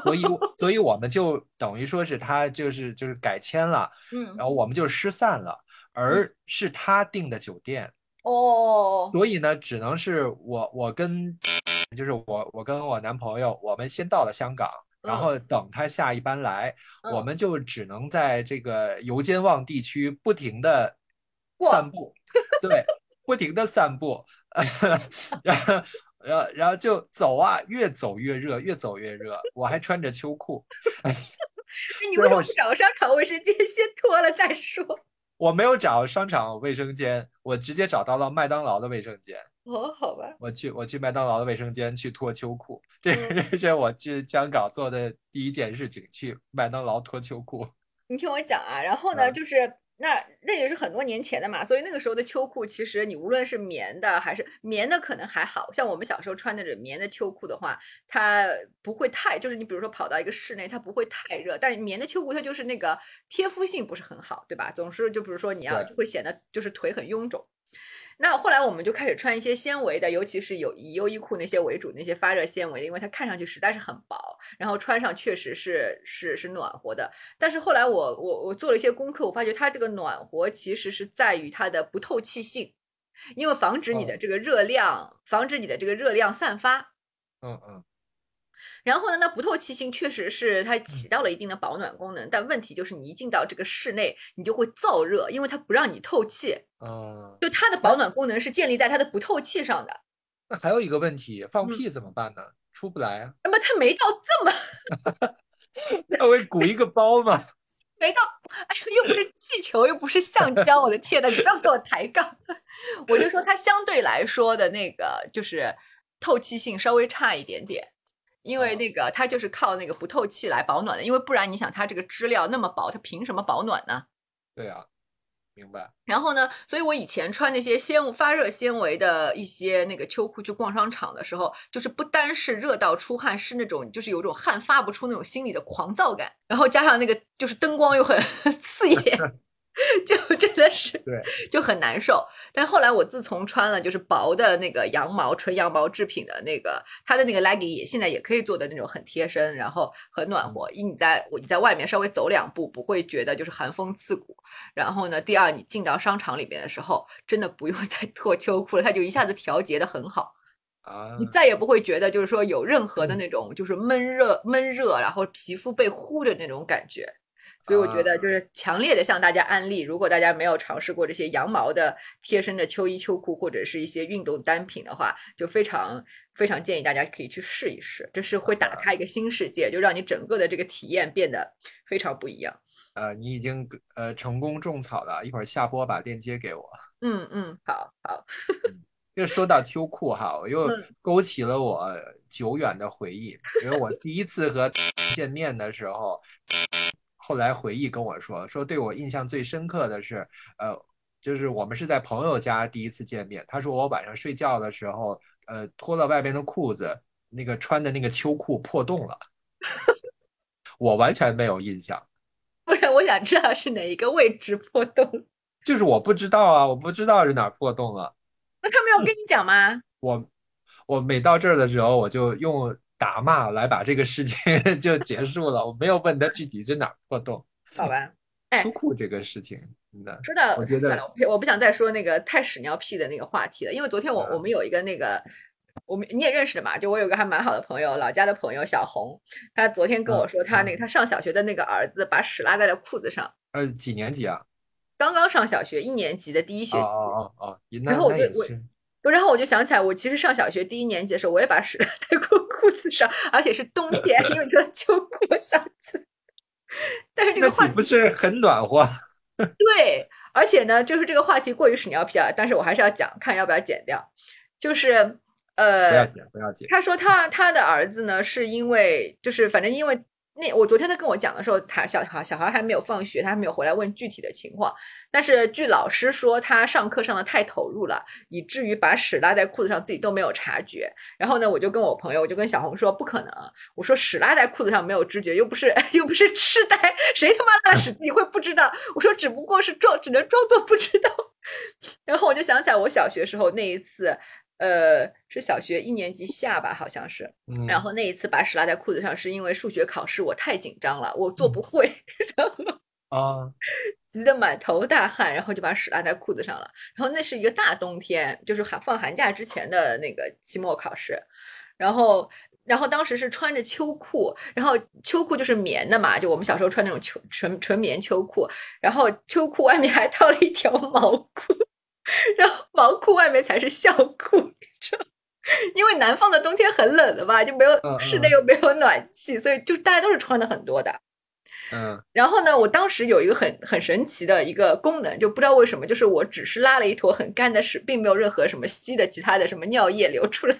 所以，所以我们就等于说是他就是就是改签了，嗯，然后我们就失散了，而是他订的酒店。哦，所以呢，只能是我我跟，就是我我跟我男朋友，我们先到了香港，然后等他下一班来，我们就只能在这个油尖旺地区不停的散步，对，不停的散步，然后然后然后就走啊，越走越热，越走越热，我还穿着秋裤，你为什么找商场卫生间先脱了再说？我没有找商场卫生间，我直接找到了麦当劳的卫生间。哦，好吧。我去，我去麦当劳的卫生间去脱秋裤。这这是我去香港做的第一件事情，去麦当劳脱秋裤。你听我讲啊，然后呢，就是。那那也是很多年前的嘛，所以那个时候的秋裤，其实你无论是棉的还是棉的，可能还好像我们小时候穿那种棉的秋裤的话，它不会太，就是你比如说跑到一个室内，它不会太热。但是棉的秋裤它就是那个贴肤性不是很好，对吧？总是就比如说你要会显得就是腿很臃肿。那后来我们就开始穿一些纤维的，尤其是有以优衣库那些为主那些发热纤维，因为它看上去实在是很薄，然后穿上确实是是是暖和的。但是后来我我我做了一些功课，我发觉它这个暖和其实是在于它的不透气性，因为防止你的这个热量，防止你的这个热量散发。嗯嗯。然后呢，那不透气性确实是它起到了一定的保暖功能，但问题就是你一进到这个室内，你就会燥热，因为它不让你透气。啊，就它的保暖功能是建立在它的不透气上的。那还有一个问题，放屁怎么办呢？出不来啊？那么它没到这么，那会鼓一个包嘛？没到，哎，又不是气球，又不是橡胶，我的天呐，你不要给我抬杠。我就说它相对来说的那个就是透气性稍微差一点点。因为那个它就是靠那个不透气来保暖的，因为不然你想它这个织料那么薄，它凭什么保暖呢？对啊，明白。然后呢，所以我以前穿那些纤发热纤维的一些那个秋裤去逛商场的时候，就是不单是热到出汗，是那种就是有种汗发不出那种心里的狂躁感，然后加上那个就是灯光又很 刺眼。就真的是对，就很难受。但后来我自从穿了就是薄的那个羊毛纯羊毛制品的那个，它的那个 legging 也现在也可以做的那种很贴身，然后很暖和。一你在我你在外面稍微走两步，不会觉得就是寒风刺骨。然后呢，第二你进到商场里边的时候，真的不用再 脱秋裤了，它就一下子调节的很好啊。你再也不会觉得就是说有任何的那种就是闷热闷热，然后皮肤被呼的那种感觉。所以我觉得就是强烈的向大家安利，如果大家没有尝试过这些羊毛的贴身的秋衣秋裤或者是一些运动单品的话，就非常非常建议大家可以去试一试，这是会打开一个新世界，就让你整个的这个体验变得非常不一样。呃，你已经呃成功种草了，一会儿下播把链接给我。嗯嗯，好好。又说到秋裤哈，我又勾起了我久远的回忆，因为我第一次和 见面的时候。后来回忆跟我说，说对我印象最深刻的是，呃，就是我们是在朋友家第一次见面。他说我晚上睡觉的时候，呃，脱了外边的裤子，那个穿的那个秋裤破洞了。我完全没有印象。不然我想知道是哪一个位置破洞。就是我不知道啊，我不知道是哪破洞了。那他没有跟你讲吗？我我每到这儿的时候，我就用。打骂来把这个事情 就结束了，我没有问他具体是哪破洞。好吧，秋裤这个事情，真的说到我觉得我不想再说那个太屎尿屁的那个话题了，因为昨天我我们有一个那个我们你也认识的嘛，就我有个还蛮好的朋友，老家的朋友小红，他昨天跟我说他那个他上小学的那个儿子把屎拉在了裤子上。呃，几年级啊？刚刚上小学一年级的第一学期。哦哦哦，然后我就我。然后我就想起来，我其实上小学第一年级的时候，我也把屎 在过裤子上，而且是冬天，因为你说秋裤下子。但是这个话题不是很暖和。对，而且呢，就是这个话题过于屎尿屁啊，但是我还是要讲，看要不要剪掉。就是呃，不要剪，不要剪。他说他他的儿子呢，是因为就是反正因为。那我昨天他跟我讲的时候，他小孩小孩还没有放学，他还没有回来问具体的情况。但是据老师说，他上课上的太投入了，以至于把屎拉在裤子上，自己都没有察觉。然后呢，我就跟我朋友，我就跟小红说，不可能。我说屎拉在裤子上没有知觉，又不是又不是痴呆，谁他妈拉屎自己会不知道？我说只不过是装，只能装作不知道。然后我就想起来我小学时候那一次。呃，是小学一年级下吧，好像是。然后那一次把屎拉在裤子上，是因为数学考试我太紧张了，我做不会，然后啊，急得满头大汗，然后就把屎拉在裤子上了。然后那是一个大冬天，就是寒放寒假之前的那个期末考试。然后，然后当时是穿着秋裤，然后秋裤就是棉的嘛，就我们小时候穿那种秋纯纯棉秋裤，然后秋裤外面还套了一条毛裤。然后毛裤外面才是校裤，你知道因为南方的冬天很冷的吧，就没有室内又没有暖气，所以就大家都是穿的很多的。嗯，然后呢，我当时有一个很很神奇的一个功能，就不知道为什么，就是我只是拉了一坨很干的屎，并没有任何什么稀的其他的什么尿液流出来。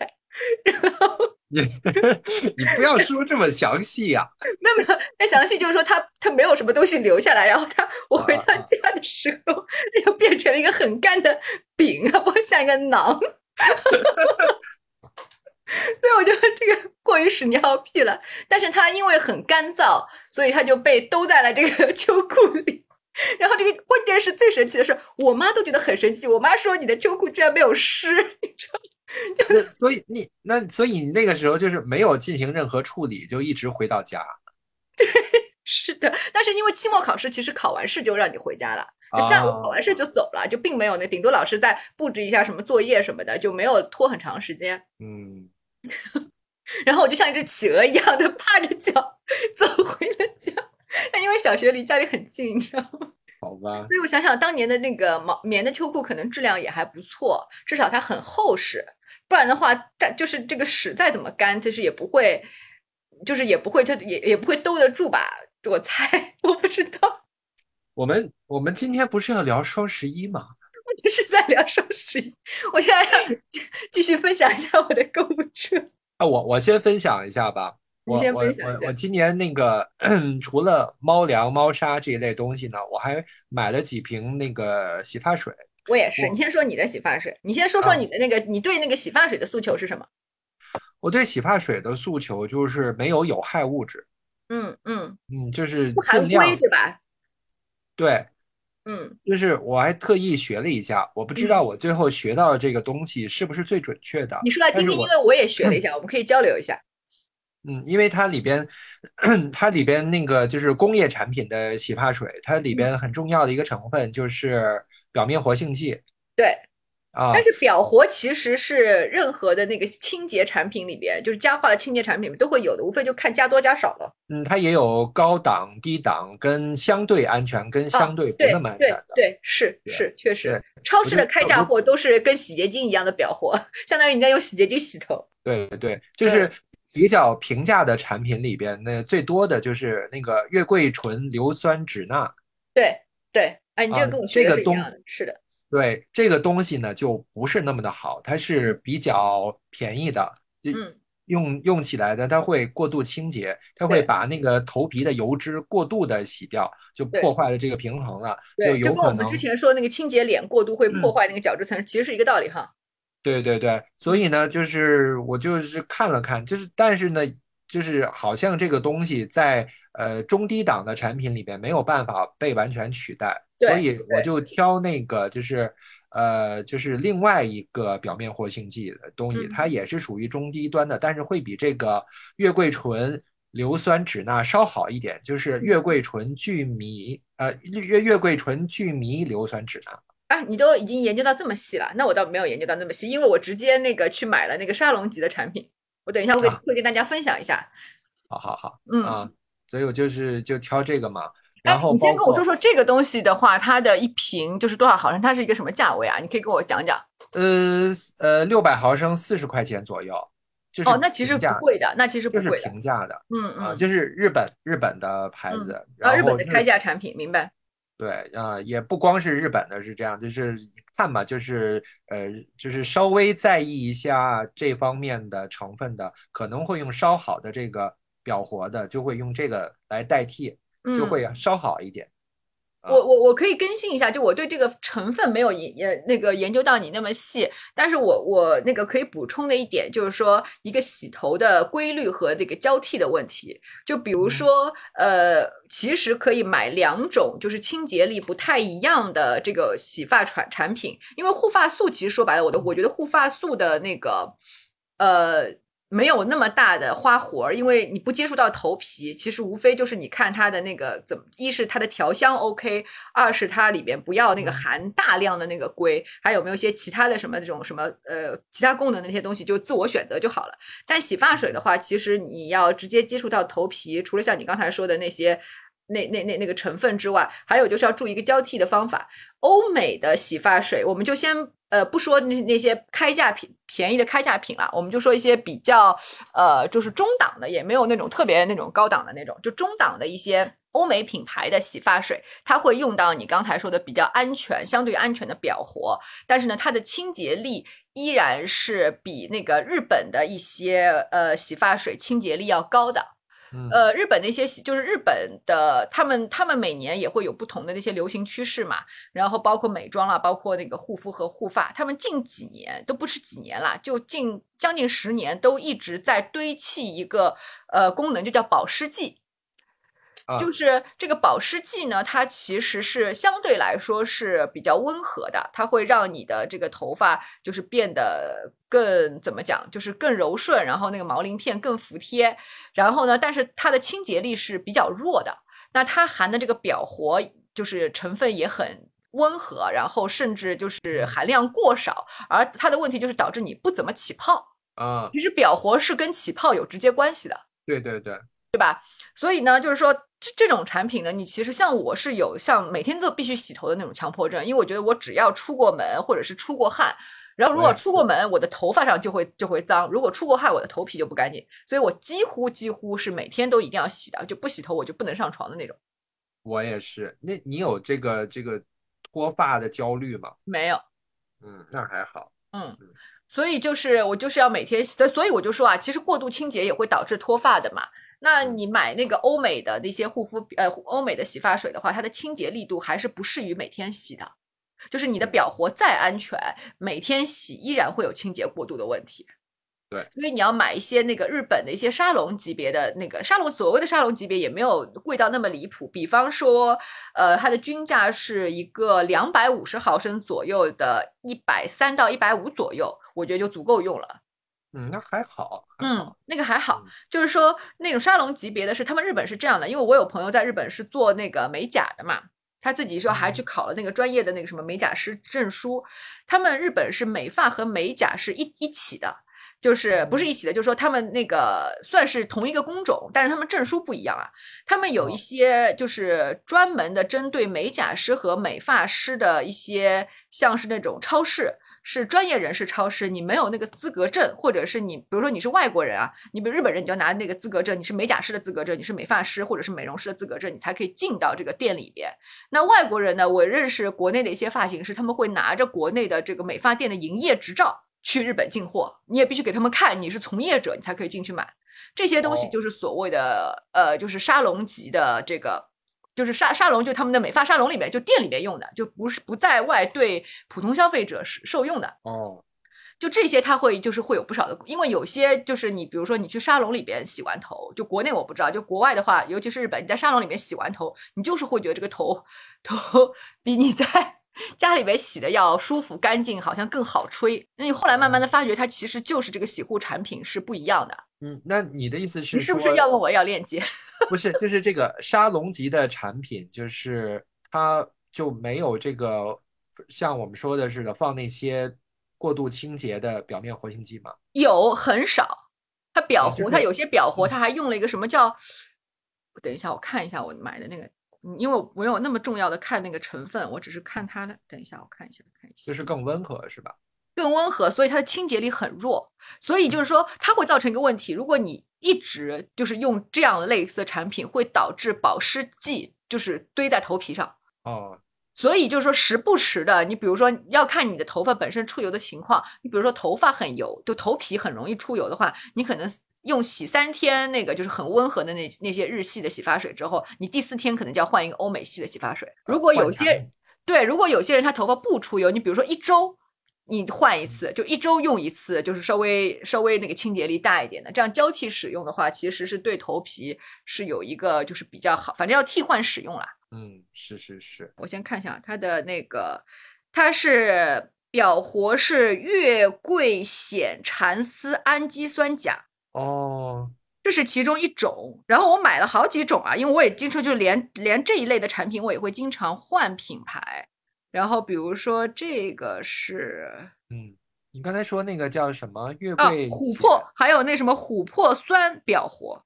然后你 你不要说这么详细呀，没有没有，那详细就是说他他没有什么东西留下来，然后他我回到家的时候，它就变成了一个很干的饼，不会像一个囊。所以我觉得这个过于屎尿屁了，但是它因为很干燥，所以它就被兜在了这个 秋裤里。然后这个关键是最神奇的是，我妈都觉得很神奇。我妈说你的秋裤居然没有湿，你知道？那 所以你那所以你那个时候就是没有进行任何处理，就一直回到家。对，是的。但是因为期末考试，其实考完试就让你回家了，就下午考完试就走了，就并没有那顶多老师再布置一下什么作业什么的，就没有拖很长时间。嗯。然后我就像一只企鹅一样的趴着脚走回了家。但因为小学离家里很近，你知道吗？好吧。所以我想想，当年的那个毛棉的秋裤可能质量也还不错，至少它很厚实。不然的话，但就是这个屎再怎么干，其实也不会，就是也不会，它也也不会兜得住吧？我猜，我不知道。我们我们今天不是要聊双十一吗？不 是在聊双十一。我现在要 继续分享一下我的购物车。啊，我我先分享一下吧。你先分享一下。我我今年那个除了猫粮、猫砂这一类东西呢，我还买了几瓶那个洗发水。我也是。你先说你的洗发水。你先说说你的那个，你对那个洗发水的诉求是什么？我对洗发水的诉求就是没有有害物质。嗯嗯嗯，就是不含硅对吧？对。嗯，就是我还特意学了一下，我不知道我最后学到的这个东西是不是最准确的。你说来听听，因为我也学了一下，我们可以交流一下。嗯，因为它里边，它里边那个就是工业产品的洗发水，它里边很重要的一个成分就是表面活性剂。对。啊，但是表活其实是任何的那个清洁产品里边，就是家化的清洁产品都会有的，无非就看加多加少了。嗯，它也有高档、低档，跟相对安全，跟相对不那么安全的。对，是是，确实，超市的开价货都是跟洗洁精一样的表活，相当于你在用洗洁精洗头。对对，就是比较平价的产品里边，那最多的就是那个月桂醇硫酸酯钠。对对，哎，你这个跟我学的是一样的，是的。对这个东西呢，就不是那么的好，它是比较便宜的，嗯，用用起来的，它会过度清洁，它会把那个头皮的油脂过度的洗掉，就破坏了这个平衡了，就有可能。跟我们之前说那个清洁脸过度会破坏那个角质层，其实是一个道理哈。对对对，所以呢，就是我就是看了看，就是但是呢，就是好像这个东西在呃中低档的产品里边没有办法被完全取代。所以我就挑那个，就是，呃，就是另外一个表面活性剂的东西，它也是属于中低端的，但是会比这个月桂醇硫酸酯钠稍好一点，就是月桂醇聚醚，呃，月月桂醇聚醚硫酸酯钠。啊，你都已经研究到这么细了，那我倒没有研究到那么细，因为我直接那个去买了那个沙龙级的产品，我等一下会会跟大家分享一下。好好好，嗯啊，所以我就是就挑这个嘛。然后你先跟我说说这个东西的话，它的一瓶就是多少毫升？它是一个什么价位啊？你可以跟我讲讲。呃呃，六百毫升四十块钱左右，就是哦，那其实不贵的，那其实不贵的，平价的，嗯嗯，就是日本日本的牌子，啊，日本的开价产品，明白？对啊，也不光是日本的，是这样，就是看吧，就是呃，就是稍微在意一下这方面的成分的，可能会用稍好的这个表活的，就会用这个来代替。就会稍好一点。我我我可以更新一下，就我对这个成分没有研那个研究到你那么细，但是我我那个可以补充的一点就是说，一个洗头的规律和这个交替的问题。就比如说，呃，其实可以买两种，就是清洁力不太一样的这个洗发产产品，因为护发素其实说白了，我的我觉得护发素的那个，呃。没有那么大的花活儿，因为你不接触到头皮，其实无非就是你看它的那个怎么，一是它的调香 OK，二是它里边不要那个含大量的那个硅，还有没有一些其他的什么这种什么呃其他功能那些东西，就自我选择就好了。但洗发水的话，其实你要直接接触到头皮，除了像你刚才说的那些那那那那个成分之外，还有就是要注意一个交替的方法。欧美的洗发水，我们就先。呃，不说那那些开价品便宜的开价品了，我们就说一些比较呃，就是中档的，也没有那种特别那种高档的那种，就中档的一些欧美品牌的洗发水，它会用到你刚才说的比较安全、相对安全的表活，但是呢，它的清洁力依然是比那个日本的一些呃洗发水清洁力要高的。呃，日本那些就是日本的，他们他们每年也会有不同的那些流行趋势嘛，然后包括美妆啦，包括那个护肤和护发，他们近几年都不是几年啦，就近将近十年都一直在堆砌一个呃功能，就叫保湿剂。就是这个保湿剂呢，它其实是相对来说是比较温和的，它会让你的这个头发就是变得更怎么讲，就是更柔顺，然后那个毛鳞片更服帖。然后呢，但是它的清洁力是比较弱的。那它含的这个表活就是成分也很温和，然后甚至就是含量过少，而它的问题就是导致你不怎么起泡啊。其实表活是跟起泡有直接关系的。对对对。对吧？所以呢，就是说这这种产品呢，你其实像我是有像每天都必须洗头的那种强迫症，因为我觉得我只要出过门或者是出过汗，然后如果出过门，我的头发上就会就会脏；如果出过汗，我的头皮就不干净。所以我几乎几乎是每天都一定要洗的，就不洗头我就不能上床的那种。我也是。那你有这个这个脱发的焦虑吗？没有。嗯，那还好。嗯，所以就是我就是要每天洗，所以我就说啊，其实过度清洁也会导致脱发的嘛。那你买那个欧美的那些护肤呃欧美的洗发水的话，它的清洁力度还是不适于每天洗的，就是你的表活再安全，每天洗依然会有清洁过度的问题。对，所以你要买一些那个日本的一些沙龙级别的那个沙龙，所谓的沙龙级别也没有贵到那么离谱。比方说，呃，它的均价是一个两百五十毫升左右的，一百三到一百五左右，我觉得就足够用了。嗯，那还好。嗯，那个还好，就是说那种沙龙级别的是他们日本是这样的，因为我有朋友在日本是做那个美甲的嘛，他自己说还去考了那个专业的那个什么美甲师证书。他们日本是美发和美甲是一一起的，就是不是一起的，就是说他们那个算是同一个工种，但是他们证书不一样啊。他们有一些就是专门的针对美甲师和美发师的一些，像是那种超市。是专业人士超市，你没有那个资格证，或者是你，比如说你是外国人啊，你比如日本人，你就拿那个资格证，你是美甲师的资格证，你是美发师或者是美容师的资格证，你才可以进到这个店里边。那外国人呢，我认识国内的一些发型师，他们会拿着国内的这个美发店的营业执照去日本进货，你也必须给他们看你是从业者，你才可以进去买这些东西，就是所谓的呃，就是沙龙级的这个。就是沙沙龙，就他们的美发沙龙里面，就店里面用的，就不是不在外对普通消费者是受用的哦。就这些，他会就是会有不少的，因为有些就是你比如说你去沙龙里边洗完头，就国内我不知道，就国外的话，尤其是日本，你在沙龙里面洗完头，你就是会觉得这个头头比你在。家里边洗的要舒服干净，好像更好吹。那你后来慢慢的发觉，它其实就是这个洗护产品是不一样的。嗯，那你的意思是？你是不是要问我要链接？不是，就是这个沙龙级的产品，就是它就没有这个像我们说的似的放那些过度清洁的表面活性剂吗？有很少。它表活，它有些表活，它还用了一个什么叫？等一下，我看一下我买的那个。因为我没有那么重要的看那个成分，我只是看它的。等一下，我看一下，看一下，就是更温和是吧？更温和，所以它的清洁力很弱，所以就是说它会造成一个问题：如果你一直就是用这样类似的产品，会导致保湿剂就是堆在头皮上。哦，所以就是说时不时的，你比如说要看你的头发本身出油的情况，你比如说头发很油，就头皮很容易出油的话，你可能。用洗三天那个就是很温和的那那些日系的洗发水之后，你第四天可能就要换一个欧美系的洗发水。如果有些对，如果有些人他头发不出油，你比如说一周你换一次，就一周用一次，就是稍微稍微那个清洁力大一点的，这样交替使用的话，其实是对头皮是有一个就是比较好，反正要替换使用啦。嗯，是是是。我先看一下它的那个，它是表活是月桂藓蚕丝氨基酸钾。哦，这是其中一种，然后我买了好几种啊，因为我也经常就连连这一类的产品，我也会经常换品牌。然后比如说这个是，嗯，你刚才说那个叫什么月桂琥珀，还有那什么琥珀酸表活，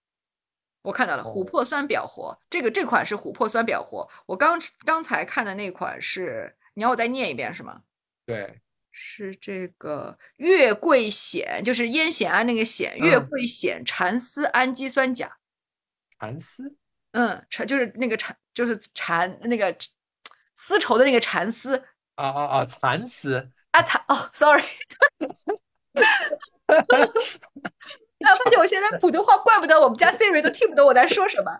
我看到了琥珀酸表活，这个这款是琥珀酸表活。我刚刚才看的那款是，你要我再念一遍是吗？对。是这个月桂酰，就是烟酰胺那个酰，月桂酰蚕丝氨基酸钾。蚕丝？嗯，蚕就是那个蚕，就是蚕那个丝绸的那个蚕丝。啊啊啊！蚕丝啊蚕哦，sorry。哎，发现我现在普通话，怪不得我们家 Siri 都听不懂我在说什么。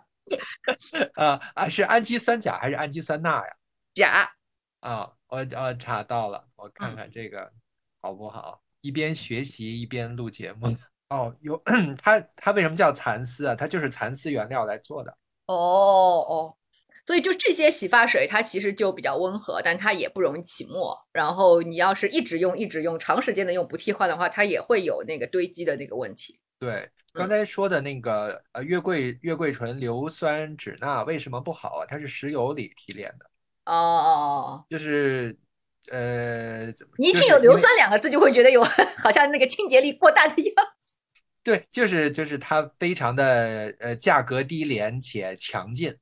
啊啊，是氨基酸钾还是氨基酸钠呀？钾。啊。我我查到了，我看看这个好不好？一边学习一边录节目。哦，有 它它为什么叫蚕丝啊？它就是蚕丝原料来做的。哦哦，所以就这些洗发水，它其实就比较温和，但它也不容易起沫。然后你要是一直用、一直用、长时间的用不替换的话，它也会有那个堆积的那个问题。对，刚才说的那个呃月桂月桂醇硫酸酯钠为什么不好啊？它是石油里提炼的，哦哦哦，就是呃，你一听有硫酸两个字，就会觉得有 好像那个清洁力过大的样子。对，就是就是它非常的呃价格低廉且强劲。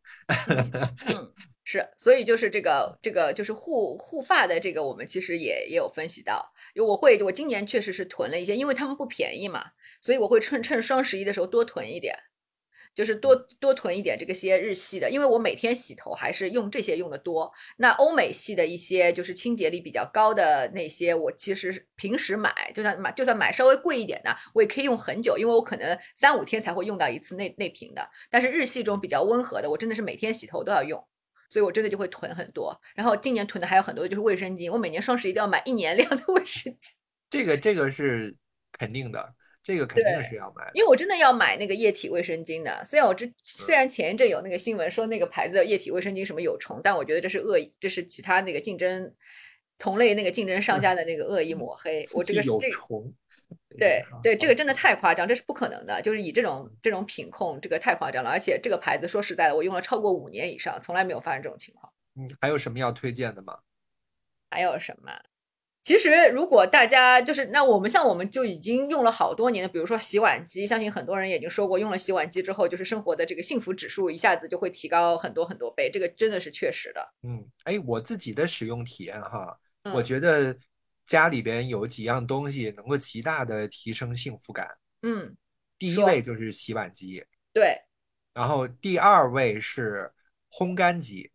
嗯，是，所以就是这个这个就是护护发的这个，我们其实也也有分析到，因为我会我今年确实是囤了一些，因为他们不便宜嘛，所以我会趁趁双十一的时候多囤一点，就是多多囤一点这个些日系的，因为我每天洗头还是用这些用的多。那欧美系的一些就是清洁力比较高的那些，我其实平时买，就算买就算买稍微贵一点的，我也可以用很久，因为我可能三五天才会用到一次那那瓶的。但是日系中比较温和的，我真的是每天洗头都要用。所以我真的就会囤很多，然后今年囤的还有很多就是卫生巾，我每年双十一都要买一年量的 卫生巾，这个这个是肯定的，这个肯定是要买的。因为我真的要买那个液体卫生巾的。虽然我之虽然前一阵有那个新闻说那个牌子的液体卫生巾什么有虫，但我觉得这是恶意，这是其他那个竞争同类那个竞争商家的那个恶意抹黑。我这个有虫。对对，这个真的的太夸张，这是不可能的。就是以这种这种品控，这个太夸张了。而且这个牌子说实在的，我用了超过五年以上，从来没有发生这种情况。嗯，还有什么要推荐的吗？还有什么？其实，如果大家就是那我们像我们就已经用了好多年的，比如说洗碗机，相信很多人也已经说过，用了洗碗机之后，就是生活的这个幸福指数一下子就会提高很多很多倍，这个真的是确实的。嗯，哎，我自己的使用体验哈，我嗯觉得家里边有几样东西能够极大的提升幸福感。嗯，第一位就是洗碗机，对然后第二位是烘干机。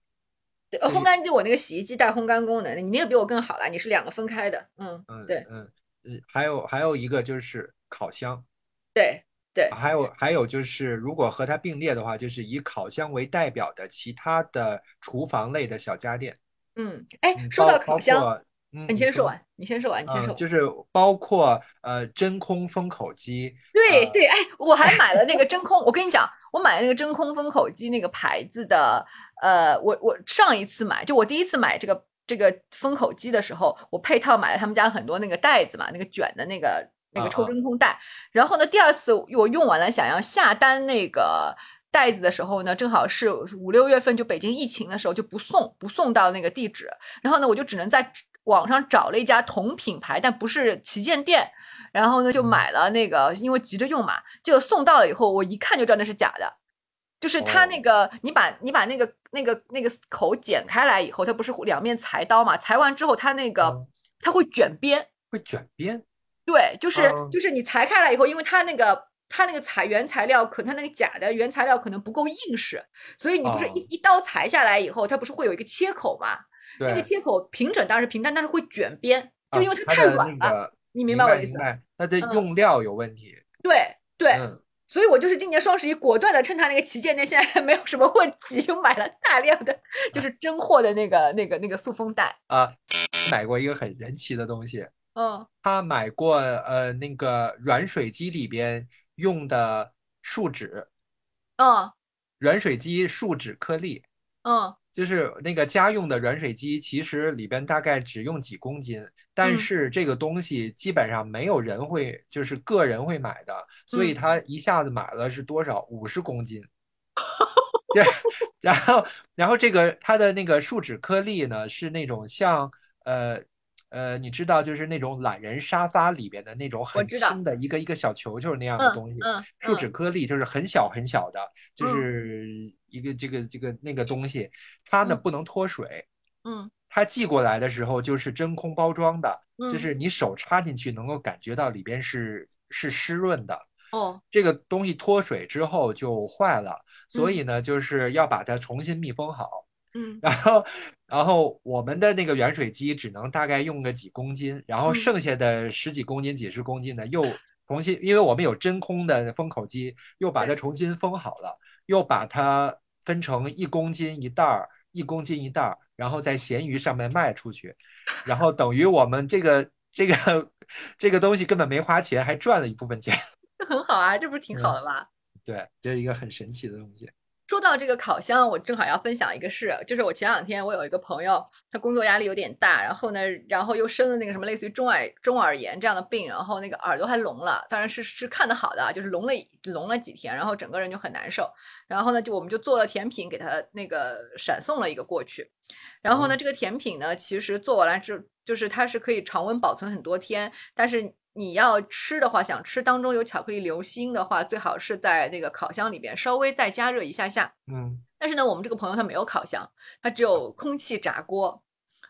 烘干机我那个洗衣机带烘干功能的，你那个比我更好啦，你是两个分开的。嗯，嗯对嗯嗯，还有还有一个就是烤箱，对对，还有还有就是如果和它并列的话，就是以烤箱为代表的其他的厨房类的小家电。嗯，哎，嗯，说到烤箱，括嗯，你先说完，你先说完，你先说。就是包括呃真空封口机，呃对对，哎，我还买了那个真空。我跟你讲，我买那个真空封口机那个牌子的，呃，我我上一次买，就我第一次买这个这个封口机的时候，我配套买了他们家很多那个袋子嘛，那个卷的那个那个抽真空袋。然后呢，第二次我用完了，想要下单那个。袋子的时候呢，正好是五六月份，就北京疫情的时候就不送，不送到那个地址。然后呢，我就只能在网上找了一家同品牌，但不是旗舰店，然后呢就买了那个，因为急着用嘛，结果送到了以后，我一看就知道那是假的，就是它那个，你把你把那个那个那个口剪开来以后，它不是两面裁刀嘛，裁完之后它那个嗯它会卷边，会卷边，对，就是哦。就是你裁开来以后，因为它那个。它那个材原材料可它那个假的原材料可能不够硬实，所以你不是一哦一刀裁下来以后，它不是会有一个切口嘛？那个，切口平整当然是平，但但是会卷边，就啊因为它太软了，那个你明明白我的意思吗？它的嗯用料有问题。对对，嗯，所以我就是今年双十一果断的趁它那个旗舰店现在还没有什么问题，就买了大量的就是 真货的那个那个那个塑封袋。啊，买过一个很神奇的东西，嗯他买过呃那个软水机里边用的树脂，嗯软水机树脂颗粒，嗯就是那个家用的软水机，其实里边大概只用几公斤，但嗯是这个东西基本上没有人会，就是个人会买的，所以嗯他一下子买了是多少？五十公斤。对，然后然后这个它的那个树脂颗粒呢，是那种像呃呃，你知道就是那种懒人沙发里边的那种很轻的一个一个小球球那样的嗯东西，嗯树脂颗粒就是很小很小的，就嗯是一个这个这个那个东西，它呢嗯。不能脱水，嗯。它寄过来的时候就是真空包装的，就嗯是你手插进去能够感觉到里边是是湿润的。哦。这个东西脱水之后就坏了，所嗯。以呢，就是要把它重新密封好。嗯。然后，然后我们的那个原水机只能大概用个几公斤，然后嗯。剩下的十几公斤、几十公斤呢，又重新，因为我们有真空的封口机，又把它重新封好了，又把它分成一公斤一袋儿，一公斤一袋儿，然后在闲鱼上面卖出去，然后等于我们这个这个这个东西根本没花钱，还赚了一部分钱。这 很好啊，这不是挺好的吗？对，这是一个很神奇的东西。说到这个烤箱，我正好要分享一个事，就是我前两天我有一个朋友，他工作压力有点大，然后呢，然后又生了那个什么类似于中耳中耳炎这样的病，然后那个耳朵还聋了，当然是是看得好的，就是聋了聋了几天，然后整个人就很难受，然后呢，就我们就做了甜品给他那个闪送了一个过去，然后呢，这个甜品呢，其实做完了之就是它是可以常温保存很多天，但是。你要吃的话，想吃当中有巧克力流心的话，最好是在那个烤箱里边稍微再加热一下下。嗯，但是呢，我们这个朋友他没有烤箱，他只有空气炸锅。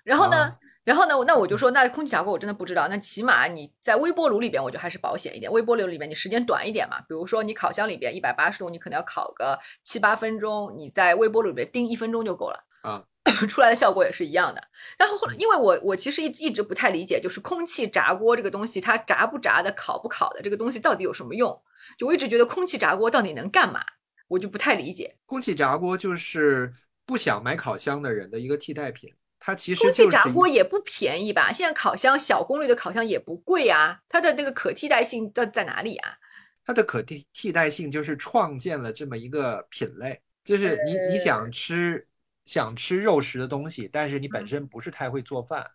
然后呢，然后呢，那我就说，那空气炸锅我真的不知道。那起码你在微波炉里边，我觉得还是保险一点。微波炉里边你时间短一点嘛，比如说你烤箱里边一百八十度，你可能要烤个七八分钟，你在微波炉里边叮一分钟就够了。啊。出来的效果也是一样的。然后后来，因为我我其实一一直不太理解，就是空气炸锅这个东西，它炸不炸的、烤不烤的这个东西到底有什么用？就我一直觉得空气炸锅到底能干嘛，我就不太理解。空气炸锅就是不想买烤箱的人的一个替代品。它其实空气炸锅也不便宜吧？现在烤箱小功率的烤箱也不贵啊，它的那个可替代性在在哪里啊？它的可替替代性就是创建了这么一个品类，就是你你想吃。想吃肉食的东西，但是你本身不是太会做饭，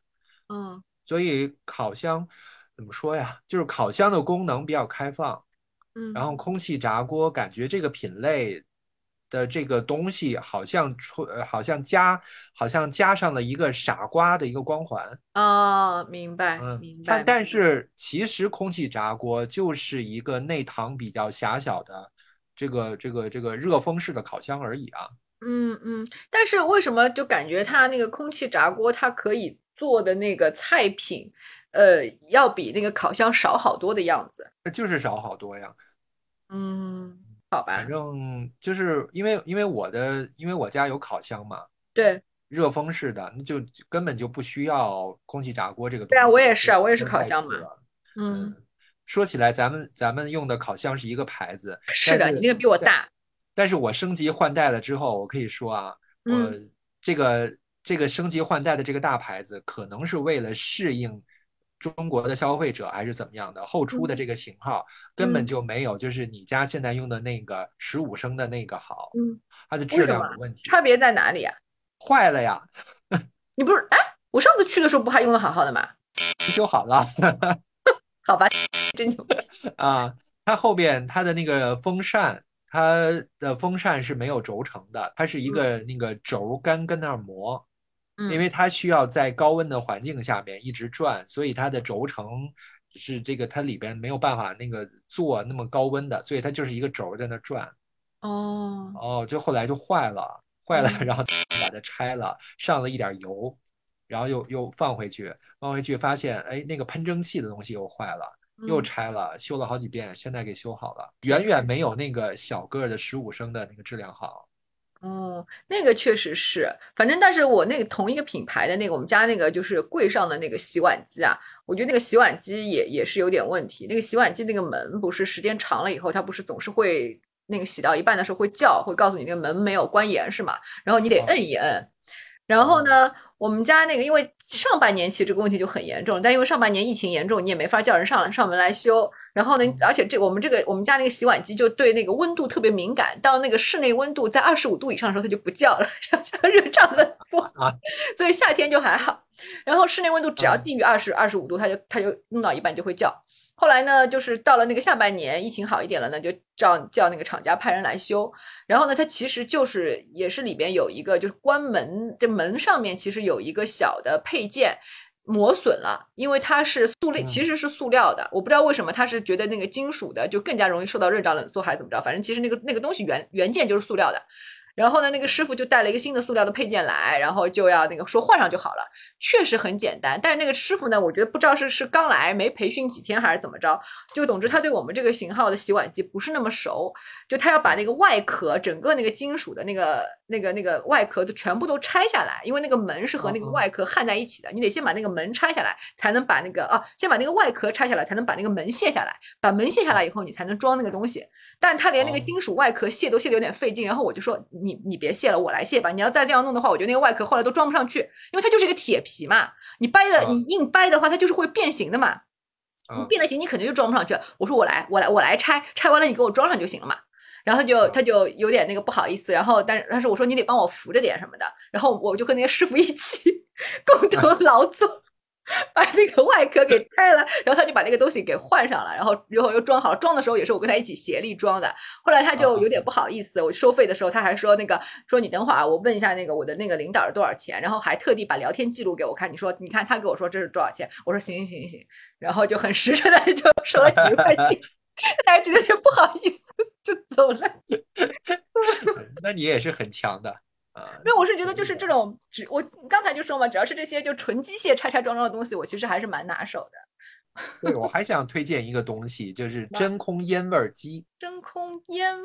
嗯，所以烤箱怎么说呀？就是烤箱的功能比较开放，嗯，然后空气炸锅感觉这个品类的这个东西好像出，好像加，好像加上了一个傻瓜的一个光环。哦，明白，明白。但但是其实空气炸锅就是一个内膛比较狭小的这个这个这个热风式的烤箱而已啊。嗯嗯，但是为什么就感觉它那个空气炸锅，它可以做的那个菜品，呃，要比那个烤箱少好多的样子？就是少好多呀。嗯，好吧。反正就是因为因为我的因为我家有烤箱嘛，对，热风式的，那就根本就不需要空气炸锅这个东西。对啊，我也是啊，我也是烤箱嘛。嗯，说起来，咱们咱们用的烤箱是一个牌子。是的，你那个比我大。但是我升级换代了之后，我可以说啊，我这个这个升级换代的这个大牌子，可能是为了适应中国的消费者，还是怎么样的？后出的这个型号根本就没有，就是你家现在用的那个十五升的那个好，嗯，它的质量有问题。差别在哪里呀？坏了呀！你不是哎，我上次去的时候不还用的好好的吗？修好了，好吧，真牛啊！它后边它的那个风扇。它的风扇是没有轴承的，它是一个那个轴杆跟那儿磨，因为它需要在高温的环境下面一直转，所以它的轴承是这个它里边没有办法那个做那么高温的，所以它就是一个轴在那转。哦哦，就后来就坏了，坏了，然后把它拆了，上了一点油，然后又又放回去，放回去发现哎那个喷蒸汽的东西又坏了。又拆了，修了好几遍，现在给修好了，远远没有那个小个的十五升的那个质量好。哦，那个确实是，反正但是我那个同一个品牌的那个，我们家那个就是柜上的那个洗碗机啊，我觉得那个洗碗机也也是有点问题。那个洗碗机那个门不是时间长了以后，它不是总是会那个洗到一半的时候会叫，会告诉你那个门没有关严是吗？然后你得摁一摁。然后呢，我们家那个因为上半年其实这个问题就很严重，但因为上半年疫情严重，你也没法叫人上来上门来修。然后呢，而且这我们这个我们家那个洗碗机就对那个温度特别敏感，到那个室内温度在二十五度以上的时候它就不叫了，像热胀冷缩啊。所以夏天就还好，然后室内温度只要低于二十二十五度，它就它就弄到一半就会叫。后来呢，就是到了那个下半年，疫情好一点了呢，就叫叫那个厂家派人来修。然后呢，它其实就是也是里边有一个，就是关门这门上面其实有一个小的配件磨损了，因为它是塑料，其实是塑料的。我不知道为什么他是觉得那个金属的就更加容易受到热胀冷缩，还是怎么着？反正其实那个那个东西原原件就是塑料的。然后呢，那个师傅就带了一个新的塑料的配件来，然后就要那个说换上就好了，确实很简单。但是那个师傅呢，我觉得不知道是是刚来没培训几天还是怎么着，就总之他对我们这个型号的洗碗机不是那么熟，就他要把那个外壳整个那个金属的那个那个那个外壳都全部都拆下来，因为那个门是和那个外壳焊在一起的，你得先把那个门拆下来，才能把那个啊，先把那个外壳拆下来，才能把那个门卸下来，把门卸下来以后，你才能装那个东西。但他连那个金属外壳卸都卸的有点费劲，然后我就说你你别卸了，我来卸吧。你要再这样弄的话，我觉得那个外壳后来都装不上去，因为它就是一个铁皮嘛，你掰的你硬掰的话，它就是会变形的嘛。你变了形，你肯定就装不上去。我说我来，我来，我来拆，拆完了你给我装上就行了嘛。然后他就他就有点那个不好意思，然后但是但是我说你得帮我扶着点什么的，然后我就和那个师傅一起共同劳作。把那个外壳给拆了，然后他就把那个东西给换上了，然后然后又装好了。装的时候也是我跟他一起协力装的。后来他就有点不好意思，我收费的时候他还说那个说你等会儿啊，我问一下那个我的那个领导是多少钱，然后还特地把聊天记录给我看。你说你看他给我说这是多少钱，我说行行行行，然后就很实诚的 就收了几块钱，大家觉得有点不好意思 就走了。那你也是很强的。没有，我是觉得就是这种，只我刚才就说嘛，只要是这些就纯机械拆拆装装的东西，我其实还是蛮拿手的。对，我还想推荐一个东西，就是真空烟味机。真空烟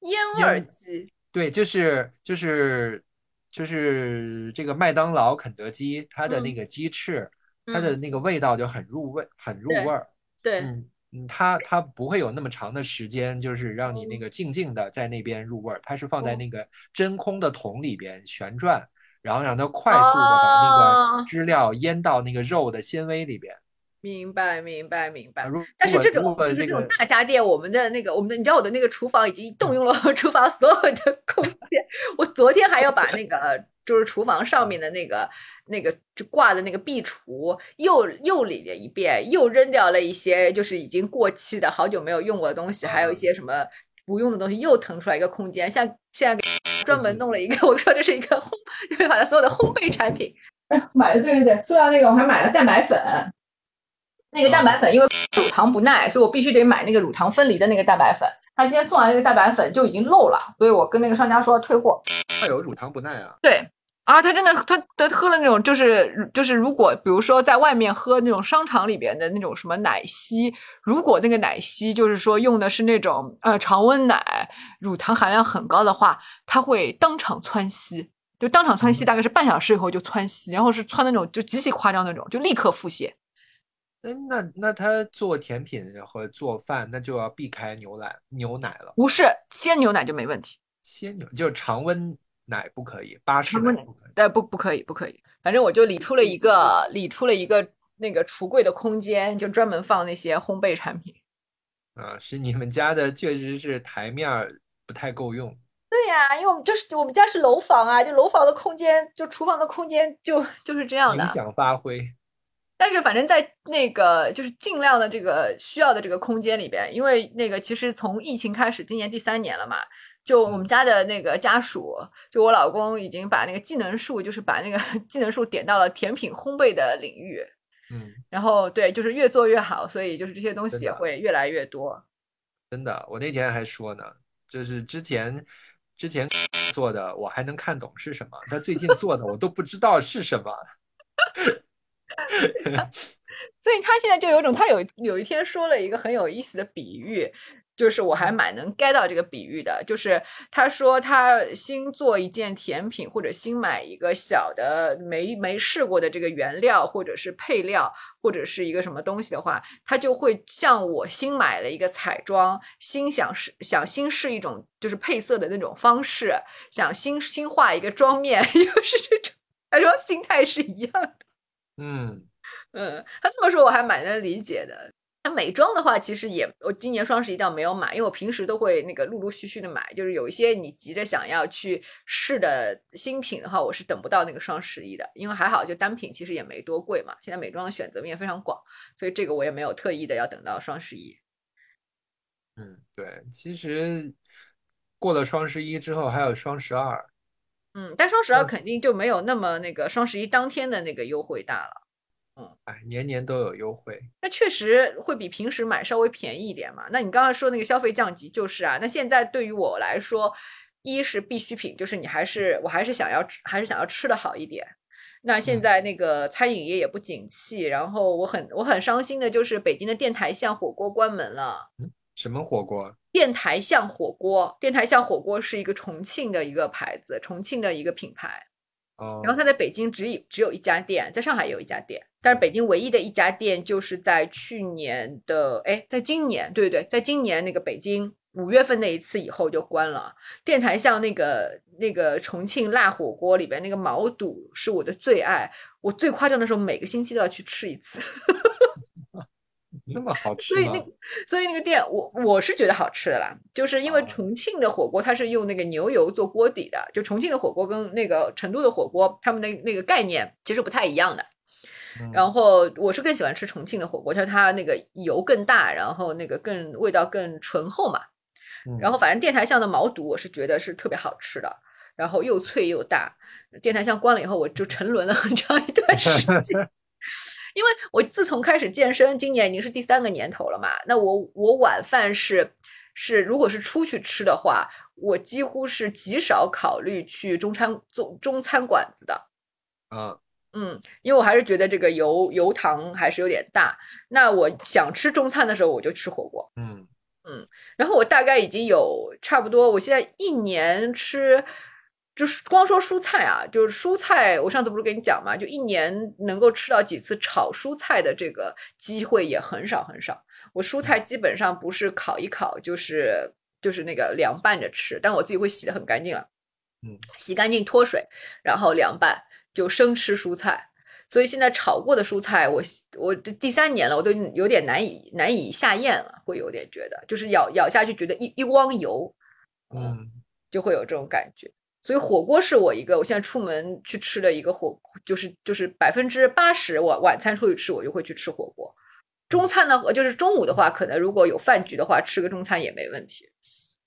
烟味机。对，就是就是就是这个麦当劳、肯德基，它的那个鸡翅，它的那个味道就很入味，很入味儿。对。嗯。嗯，它它不会有那么长的时间，就是让你那个静静的在那边入味儿。它是放在那个真空的桶里边旋转，然后让它快速的把那个汁料腌到那个肉的纤维里边。明白，明白，明白。但是这种就是这种大家电，我们的那个我们的，你知道我的那个厨房已经动用了 厨房所有的空间。我昨天还要把那个。就是厨房上面的那个、那个就挂的那个壁橱，又又理了一遍，又扔掉了一些就是已经过期的好久没有用过的东西，还有一些什么不用的东西，又腾出来一个空间。像现在给专门弄了一个，我说这是一个烘，就是把它所有的烘焙产品。哎，买的对对对，说到那个，我还买了蛋白粉。那个蛋白粉因为乳糖不耐，所以我必须得买那个乳糖分离的那个蛋白粉。他今天送来那个蛋白粉就已经漏了，所以我跟那个商家说退货。他有乳糖不耐啊？对啊，他真的他他喝了那种就是就是如果比如说在外面喝那种商场里边的那种什么奶昔，如果那个奶昔就是说用的是那种呃常温奶，乳糖含量很高的话，他会当场窜稀，就当场窜稀，大概是半小时以后就窜稀，然后是窜那种就极其夸张那种，就立刻腹泻。嗯，那那他做甜品和做饭，那就要避开牛奶牛奶了。不是鲜牛奶就没问题，鲜牛就是常温奶不可以，巴氏奶不可以。对，不不可以，不可以。反正我就理出了一个理出了一个那个橱柜的空间，就专门放那些烘焙产品。啊，是你们家的确实是台面不太够用。对呀，因为我们就是我们家是楼房啊，就楼房的空间，就厨房的空间就就是这样的。影响发挥。但是反正在那个就是尽量的这个需要的这个空间里边，因为那个其实从疫情开始，今年第三年了嘛，就我们家的那个家属，就我老公已经把那个技能树，就是把那个 技能树点到了甜品烘焙的领域，嗯，然后对，就是越做越好，所以就是这些东西也会越来越多。真的，我那天还说呢，就是之前之前做的我还能看懂是什么，但最近做的我都不知道是什么。所以他现在就有种，他有有一天说了一个很有意思的比喻，就是我还蛮能 get 到这个比喻的。就是他说他新做一件甜品，或者新买一个小的没没试过的这个原料，或者是配料，或者是一个什么东西的话，他就会像我新买了一个彩妆，新想试想新试一种就是配色的那种方式，想新新画一个妆面，又是这种。他说心态是一样的。嗯嗯，他这么说我还蛮能理解的。他美妆的话，其实也我今年双十一倒没有买，因为我平时都会那个陆陆续续的买。就是有一些你急着想要去试的新品的话，我是等不到那个双十一的。因为还好，就单品其实也没多贵嘛。现在美妆的选择面非常广，所以这个我也没有特意的要等到双十一。嗯，对，其实过了双十一之后还有双十二。嗯，但双十二肯定就没有那么那个双十一当天的那个优惠大了。嗯，哎，年年都有优惠，那确实会比平时买稍微便宜一点嘛。那你刚刚说那个消费降级就是啊，那现在对于我来说，一是必需品，就是你还是我还是想要还是想要吃的好一点。那现在那个餐饮业也不景气，然后我很我很伤心的就是北京的电台巷火锅关门了。嗯，什么火锅？电台巷火锅，电台巷火锅是一个重庆的一个牌子，重庆的一个品牌。哦。然后它在北京只有只有一家店，在上海有一家店，但是北京唯一的一家店就是在去年的，哎，在今年，对对对，在今年那个北京五月份那一次以后就关了。电台巷那个那个重庆辣火锅里边那个毛肚是我的最爱，我最夸张的时候每个星期都要去吃一次。那么好吃吗所以那，所以那个店，我我是觉得好吃的啦，就是因为哦重庆的火锅它是用那个牛油做锅底的，就重庆的火锅跟那个成都的火锅，他们的那个概念其实不太一样的。嗯然后我是更喜欢吃重庆的火锅，就是它那个油更大，然后那个更味道更醇厚嘛。嗯然后反正电台巷的毛肚我是觉得是特别好吃的，然后又脆又大。电台巷关了以后，我就沉沦了 很长一段时间。因为我自从开始健身，今年已经是第三个年头了嘛。那我我晚饭是是，如果是出去吃的话，我几乎是极少考虑去中餐中中餐馆子的。啊，嗯，因为我还是觉得这个油油糖还是有点大。那我想吃中餐的时候，我就吃火锅。嗯嗯然后我大概已经有差不多，我现在一年吃，就是光说蔬菜啊，就是蔬菜，我上次不是跟你讲嘛，就一年能够吃到几次炒蔬菜的这个机会也很少很少。我蔬菜基本上不是烤一烤，就是就是那个凉拌着吃，但我自己会洗的很干净了，嗯，洗干净脱水，然后凉拌，就生吃蔬菜。所以现在炒过的蔬菜，我我这第三年了，我都有点难以难以下咽了，会有点觉得，就是咬咬下去觉得一一汪油，嗯就会有这种感觉。所以火锅是我一个，我现在出门去吃的一个火，就是就是百分之八十我晚餐出去吃，我就会去吃火锅。中餐呢，就是中午的话，可能如果有饭局的话，吃个中餐也没问题。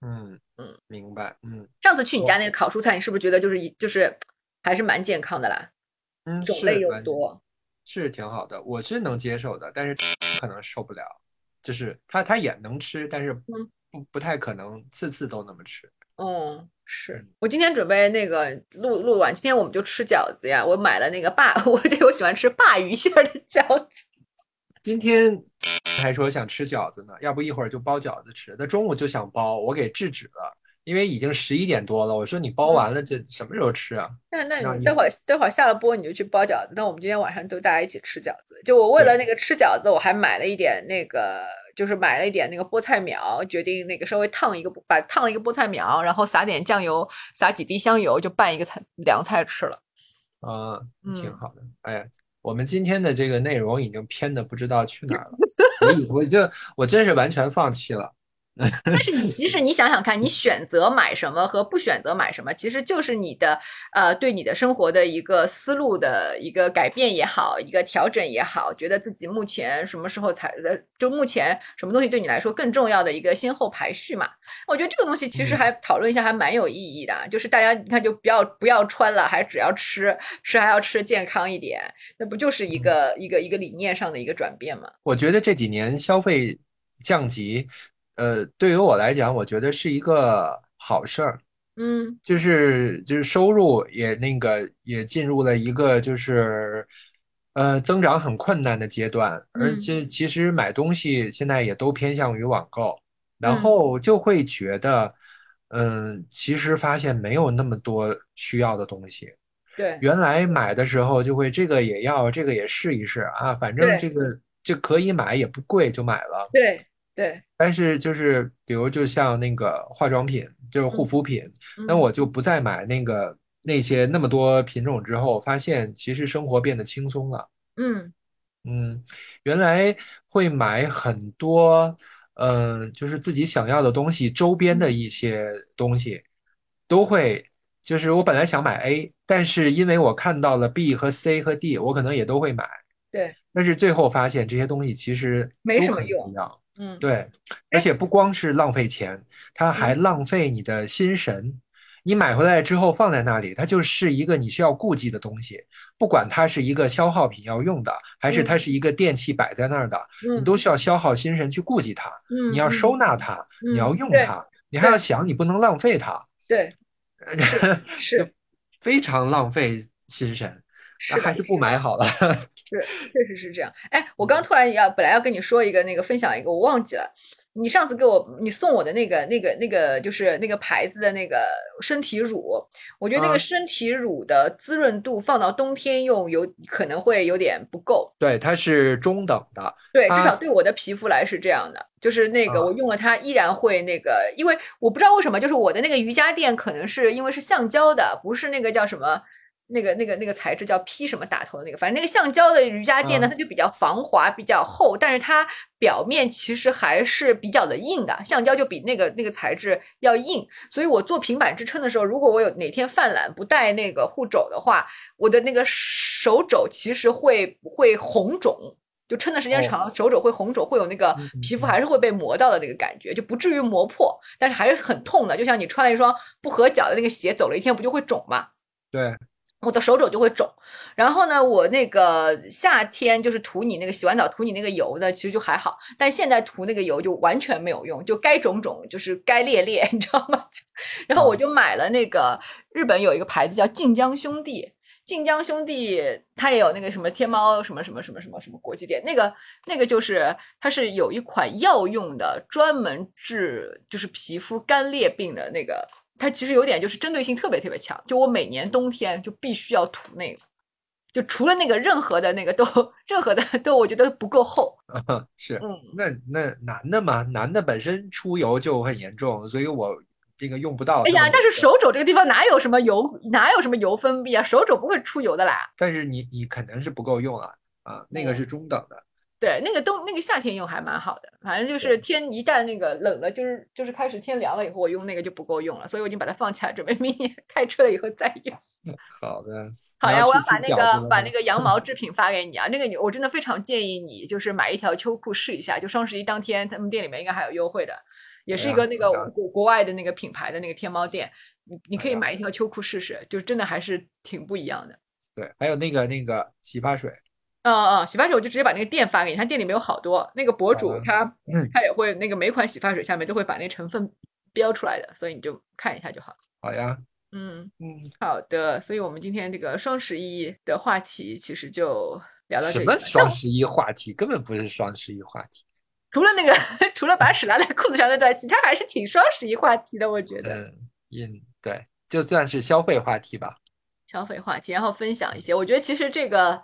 嗯嗯，明白，嗯上次去你家那个烤蔬菜，你是不是觉得就是一就是还是蛮健康的啦？嗯，种类又多，是挺好的，我是能接受的，但是可能受不了，就是他他也能吃，但是嗯不不太可能次次都那么吃。嗯，是嗯我今天准备那个录录完，今天我们就吃饺子呀。我买了那个鲅，我对我喜欢吃鲅鱼馅儿的饺子。今天还说想吃饺子呢，要不一会儿就包饺子吃。那中午就想包，我给制止了，因为已经十一点多了。我说你包完了，这什么时候吃啊？那那你你待会儿待会儿下了播你就去包饺子。那我们今天晚上就大家一起吃饺子。就我为了那个吃饺子，我还买了一点那个，就是买了一点那个菠菜苗，决定那个稍微烫一个，把烫了一个菠菜苗，然后撒点酱油，撒几滴香油，就拌一个菜凉菜吃了。啊，挺嗯好的。哎呀，我们今天的这个内容已经偏的不知道去哪儿了。我以我就我真是完全放弃了。但是你其实你想想看，你选择买什么和不选择买什么，其实就是你的呃对你的生活的一个思路的一个改变也好，一个调整也好，觉得自己目前什么时候才呃就目前什么东西对你来说更重要的一个先后排序嘛。我觉得这个东西其实嗯还讨论一下还蛮有意义的，就是大家你看就不要不要穿了，还只要吃吃还要吃健康一点，那不就是一个、一个一个理念上的一个转变吗？我觉得这几年消费降级，呃，对于我来讲，我觉得是一个好事儿。嗯就是就是收入也那个也进入了一个就是呃增长很困难的阶段，而嗯且其实买东西现在也都偏向于网购，然嗯后就会觉得，嗯，其实发现没有那么多需要的东西。对原来买的时候就会这个也要，这个也试一试啊，反正这个就可以买也不贵就买了。对对，但是就是比如就像那个化妆品，就是护嗯肤品，那嗯。我就不再买那个那些那么多品种之后，发现其实生活变得轻松了。嗯。嗯，原来会买很多，嗯、就是自己想要的东西，周边的一些东西，都会，就是我本来想买 A，但是因为我看到了 B 和 C 和 D，我可能也都会买，对，但是最后发现这些东西其实没都很什么用。嗯对，而且不光是浪费钱，它还浪费你的心神。你买回来之后放在那里，它就是一个你需要顾忌的东西，不管它是一个消耗品要用的，还是它是一个电器摆在那儿的，你嗯都需要消耗心神去顾及它。嗯你要嗯收纳它，你要用它，你还要想你不能浪费它，对是 非常浪费心神。还是不买好了。是，确实是这样。哎，我刚突然要本来要跟你说一个那个分享一个，我忘记了。你上次给我你送我的那个那个那个就是那个牌子的那个身体乳，我觉得那啊个身体乳的滋润度放到冬天用有可能会有点不够。对，它是中等的。对，至少对我的皮肤来是这样的，就是那个啊我用了它依然会那个，因为我不知道为什么，就是我的那个瑜伽垫可能是因为是橡胶的，不是那个叫什么那个那个那个材质叫 P 什么打头的那个，反正那个橡胶的瑜伽垫呢，嗯它就比较防滑，比较厚，但是它表面其实还是比较的硬的，橡胶就比那个那个材质要硬，所以我做平板支撑的时候，如果我有哪天犯懒不带那个护肘的话，我的那个手肘其实会会红肿。就撑的时间长了，手肘会红肿，会有那个皮肤还是会被磨到的那个感觉，就不至于磨破，但是还是很痛的。就像你穿了一双不合脚的那个鞋，走了一天不就会肿吗？对，我的手肘就会肿。然后呢，我那个夏天就是涂你那个洗完澡涂你那个油的，其实就还好，但现在涂那个油就完全没有用，就该肿肿，就是该裂裂，你知道吗？然后我就买了那个日本有一个牌子叫晋江兄弟。晋江兄弟，它也有那个什么天猫什么什么什么什么什么国际店，那个那个就是它是有一款药用的，专门治就是皮肤干裂病的那个，它其实有点就是针对性特别特别强。就我每年冬天就必须要涂那个，就除了那个任何的那个都 任何的都我觉得不够厚。是。嗯，那那男的嘛，男的本身出油就很严重，所以我这个用不到。哎呀，但是手肘这个地方哪有什么油，哪有什么油分泌啊？手肘不会出油的啦。但是你你肯定是不够用啊啊，那个嗯是中等的。对，那个冬那个夏天用还蛮好的，反正就是天一旦那个冷了，就是就是开始天凉了以后，我用那个就不够用了，所以我已经把它放起来，准备明年 开车了以后再用。好的，好呀，我要把那个把那个羊毛制 品发给你啊，那个你我真的非常建议你就是买一条秋裤试一下，就双十一当天他们店里面应该还有优惠的，也是一个那个国国外的那个品牌的那个天猫店，你你可以买一条秋裤试试，就真的还是挺不一样的。对，还有那个那个洗发水，嗯嗯，洗发水我就直接把那个店发给你，他店里面有好多，那个博主他嗯他也会那个每款洗发水下面都会把那成分标出来的，所以你就看一下就好。好呀，嗯，嗯，好的，所以我们今天这个双十一的话题其实就聊到这里什么。双十一话题，根本不是双十一话题。除了那个除了把屎拉在裤子上那段，其他还是挺双十一话题的，我觉得。嗯，嗯，对，就算是消费话题吧。消费话题，然后分享一些。我觉得其实这个，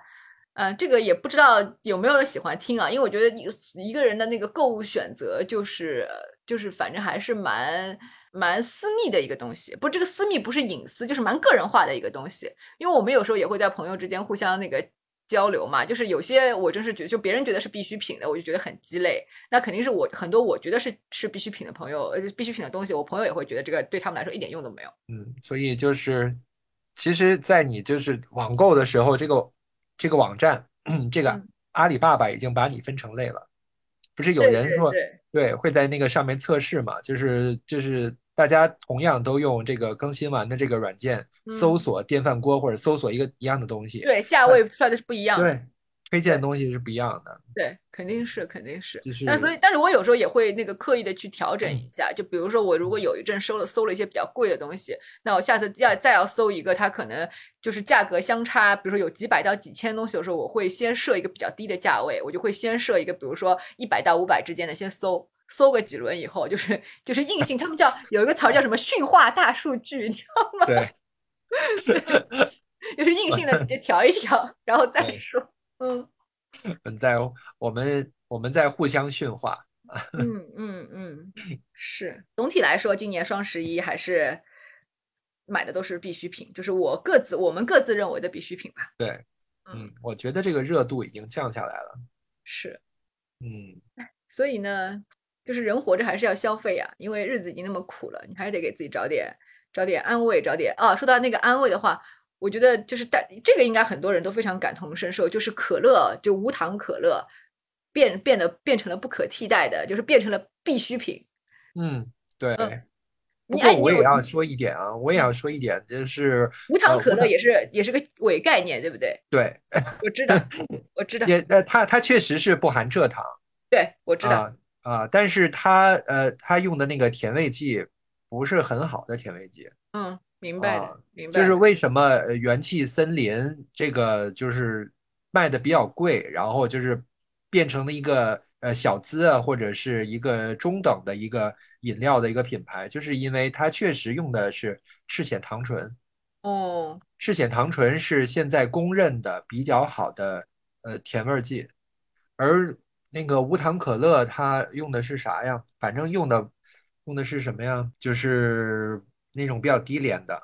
呃，这个也不知道有没有人喜欢听啊，因为我觉得一个一个人的那个购物选择就是就是反正还是蛮蛮私密的一个东西。不，这个私密不是隐私，就是蛮个人化的一个东西。因为我们有时候也会在朋友之间互相那个。交流嘛，就是有些我真是觉得，就别人觉得是必需品的，我就觉得很鸡肋。那肯定是我很多我觉得是是必需品的朋友，呃，必需品的东西，我朋友也会觉得这个对他们来说一点用都没有。嗯，所以就是，其实，在你就是网购的时候，这个这个网站，这个嗯阿里爸爸已经把你分成类了。不是有人说，对会在那个上面测试嘛？就是就是大家同样都用这个更新完的这个软件搜嗯索电饭锅或者搜索一个一样的东西，对，价位出来的是不一样的。对，推荐的东西是不一样的。对，肯定是，肯定是。就是但所以，但是我有时候也会那个刻意的去调整一下，就比如说我如果有一阵收了搜了一些比较贵的东西，那我下次要再要搜一个，它可能就是价格相差，比如说有几百到几千东西的时候，我会先设一个比较低的价位，我就会先设一个，比如说一百到五百之间的先搜。搜个几轮以后，就是就是硬性，他们叫 有一个词儿叫什么驯化大数据，你知道吗？对，就是硬性的你 就调一调，然后再说。嗯嗯，在我们我们在互相驯化。嗯嗯嗯，是。总体来说，今年双十一还是买的都是必需品，就是我各自我们各自认为的必需品吧。对，嗯嗯，我觉得这个热度已经降下来了。是。嗯，所以呢，就是人活着还是要消费啊，因为日子已经那么苦了，你还是得给自己找点找点安慰，找点啊。说到那个安慰的话，我觉得就是大这个应该很多人都非常感同身受，就是可乐就无糖可乐变变得变成了不可替代的，就是变成了必需品。嗯，对。嗯不过我也要说一点啊，我也要说一点，就是无糖可乐也是、也是个伪概念，对不对？对，我知道，我知道，也呃，它它确实是不含蔗糖对我知道。啊啊，但是它呃，它用的那个甜味剂不是很好的甜味剂，嗯，明白的，啊明白。就是为什么呃元气森林这个就是卖的比较贵，然后就是变成了一个呃小资啊，或者是一个中等的一个饮料的一个品牌，就是因为它确实用的是赤藓糖醇，哦，赤藓糖醇是现在公认的比较好的呃甜味儿剂，而那个无糖可乐它用的是啥呀？反正用的用的是什么呀？就是那种比较低廉的。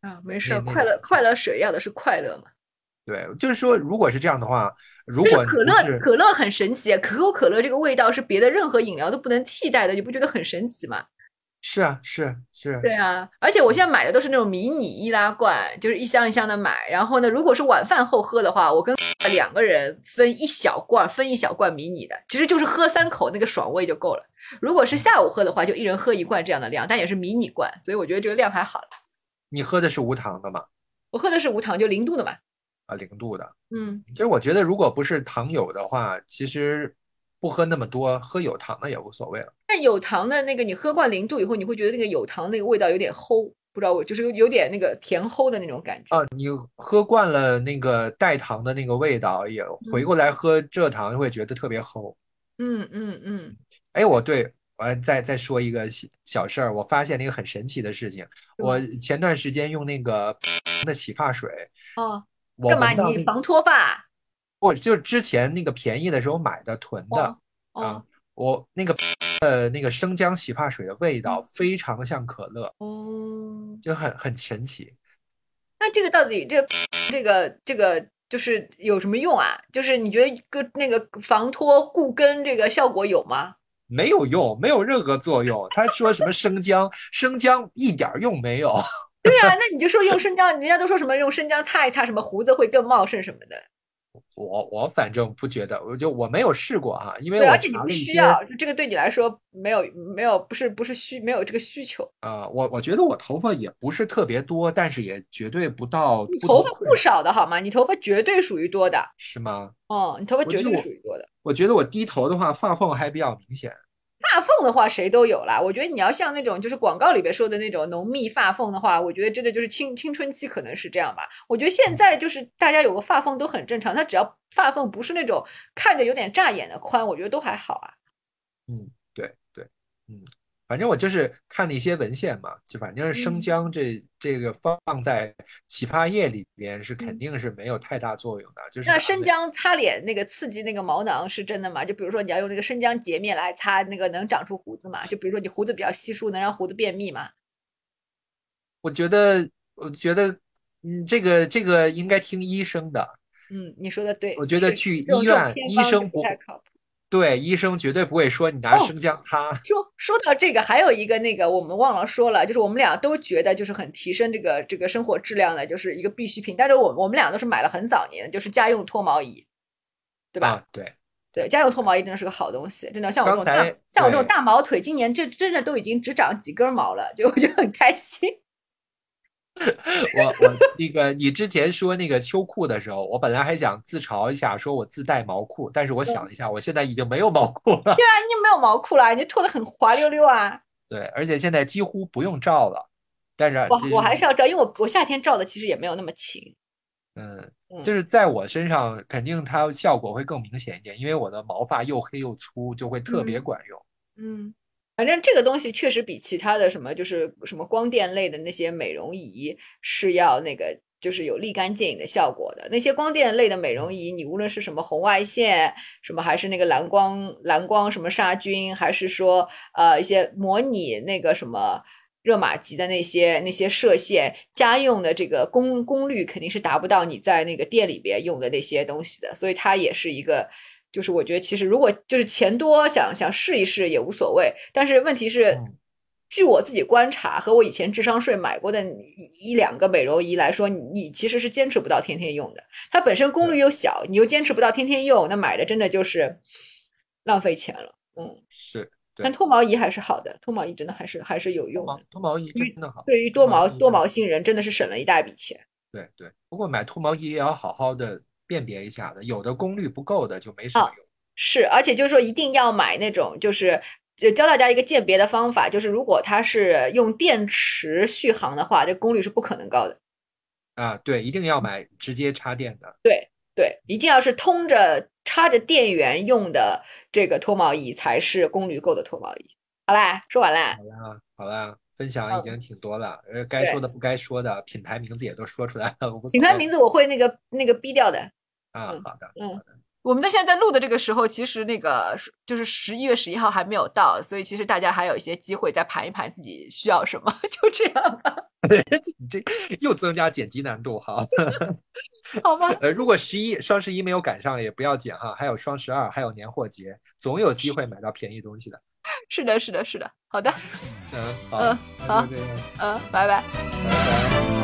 啊，没事，快乐快乐水要的是快乐嘛。对，就是说，如果是这样的话，如果可乐可乐很神奇，可口可乐这个味道是别的任何饮料都不能替代的，你不觉得很神奇吗？是啊，是是。对啊，而且我现在买的都是那种迷你易拉罐，就是一箱一箱的买。然后呢，如果是晚饭后喝的话，我跟 两个人分一小罐，分一小罐迷你的，其实就是喝三口那个爽味就够了。如果是下午喝的话，就一人喝一罐这样的量，但也是迷你罐，所以我觉得这个量还好了。你喝的是无糖的吗？我喝的是无糖，就零度的嘛。啊，零度的，嗯，其实我觉得，如果不是糖友的话，其实不喝那么多，喝有糖的也无所谓了。但有糖的那个，你喝惯零度以后，你会觉得那个有糖那个味道有点齁，不知道我就是有有点那个甜齁的那种感觉。啊，你喝惯了那个带糖的那个味道，也回过来喝蔗糖会觉得特别齁。嗯嗯嗯。哎，我对，我再再说一个小事儿，我发现了一个很神奇的事情。我前段时间用那个 的洗发水。哦。干嘛？你防脱发？不，就是之前那个便宜的时候买的囤的啊。我那个呃那个生姜洗发水的味道非常像可乐哦，就很很神奇。那这个到底这这个这个就是有什么用啊？就是你觉得跟那个防脱固根这个效果有吗？没有用，没有任何作用。他说什么生姜，生姜一点用没有。对呀，那你就说用生姜，人家都说什么用生姜擦一擦，什么胡子会更茂盛什么的。我我反正不觉得，我就我没有试过啊，因为我而且你不需要，就这个对你来说没有没有不是不是需没有这个需求啊。我我觉得我头发也不是特别多，但是也绝对不到。你头发不少的好吗？你头发绝对属于多的。是吗？哦，你头发绝对属于多的。我觉得我低头的话，发缝还比较明显。发缝的话，谁都有啦。我觉得你要像那种就是广告里边说的那种浓密发缝的话，我觉得真的就是青青春期可能是这样吧。我觉得现在就是大家有个发缝都很正常，他只要发缝不是那种看着有点扎眼的宽，我觉得都还好啊。嗯，对对，嗯。反正我就是看了一些文献嘛，就反正生姜这这个放在洗发液里边是肯定是没有太大作用的。就是那生姜擦脸那个刺激那个毛囊是真的吗？就比如说你要用那个生姜洁面来擦，那个能长出胡子吗？就比如说你胡子比较稀疏，能让胡子便秘吗？我觉得，我觉得，嗯，这个这个应该听医生的。嗯，你说的对。我觉得去医院，医生不太靠谱。对，医生绝对不会说你拿生姜擦。说说到这个，还有一个那个我们忘了说了，就是我们俩都觉得就是很提升这个这个生活质量的，就是一个必需品。但是我我们俩都是买了很早年，就是家用脱毛仪，对吧？对对，家用脱毛仪真的是个好东西，真的。像我这种大像我这种大毛腿，今年这真的都已经只长几根毛了，就我觉得很开心。我我那个，你之前说那个秋裤的时候，我本来还想自嘲一下，说我自带毛裤，但是我想了一下，我现在已经没有毛裤了。对啊，你没有毛裤了，你脱的很滑溜溜啊。对，而且现在几乎不用照了，但是我我还是要照，因为我我夏天照的其实也没有那么勤。嗯，就是在我身上，肯定它效果会更明显一点，因为我的毛发又黑又粗，就会特别管用。嗯。反正这个东西确实比其他的什么，就是什么光电类的那些美容仪是要那个，就是有立竿见影的效果的。那些光电类的美容仪，你无论是什么红外线，什么还是那个蓝光蓝光什么杀菌，还是说呃一些模拟那个什么热玛吉的那些那些射线，家用的这个功功率肯定是达不到你在那个店里边用的那些东西的，所以它也是一个。就是我觉得，其实如果就是钱多，想想试一试也无所谓。但是问题是，据我自己观察和我以前智商税买过的一两个美容仪来说，你其实是坚持不到天天用的。它本身功率又小，你又坚持不到天天用，那买的真的就是浪费钱了。嗯，是。但脱毛仪还是好的，脱毛仪真的还是还是有用的。脱毛仪真的好，对于多毛多毛星人真的是省了一大笔钱。对对，不过买脱毛仪也要好好的。辨别一下的，有的功率不够的就没什么用。是，而且就是说一定要买那种，就是就教大家一个鉴别的方法，就是如果它是用电池续航的话，这功率是不可能高的。啊，对，一定要买直接插电的。对对，一定要是通着插着电源用的这个脱毛仪才是功率够的脱毛仪。好啦，说完啦。好啦，好啦。分享已经挺多了，呃、该说的不该说的品牌名字也都说出来了。品牌名字我会那个那个逼掉的。啊，好的，嗯。我们在现在在录的这个时候，其实那个就是十一月十一号还没有到，所以其实大家还有一些机会再盘一盘自己需要什么，就这样吧。对，这又增加剪辑难度哈。好 吧。呃，如果十一双十一没有赶上也不要紧哈，还有双十二，还有年货节，总有机会买到便宜东西的。是的，是的，是的，好的，嗯，好，嗯，好，嗯，拜拜，拜拜。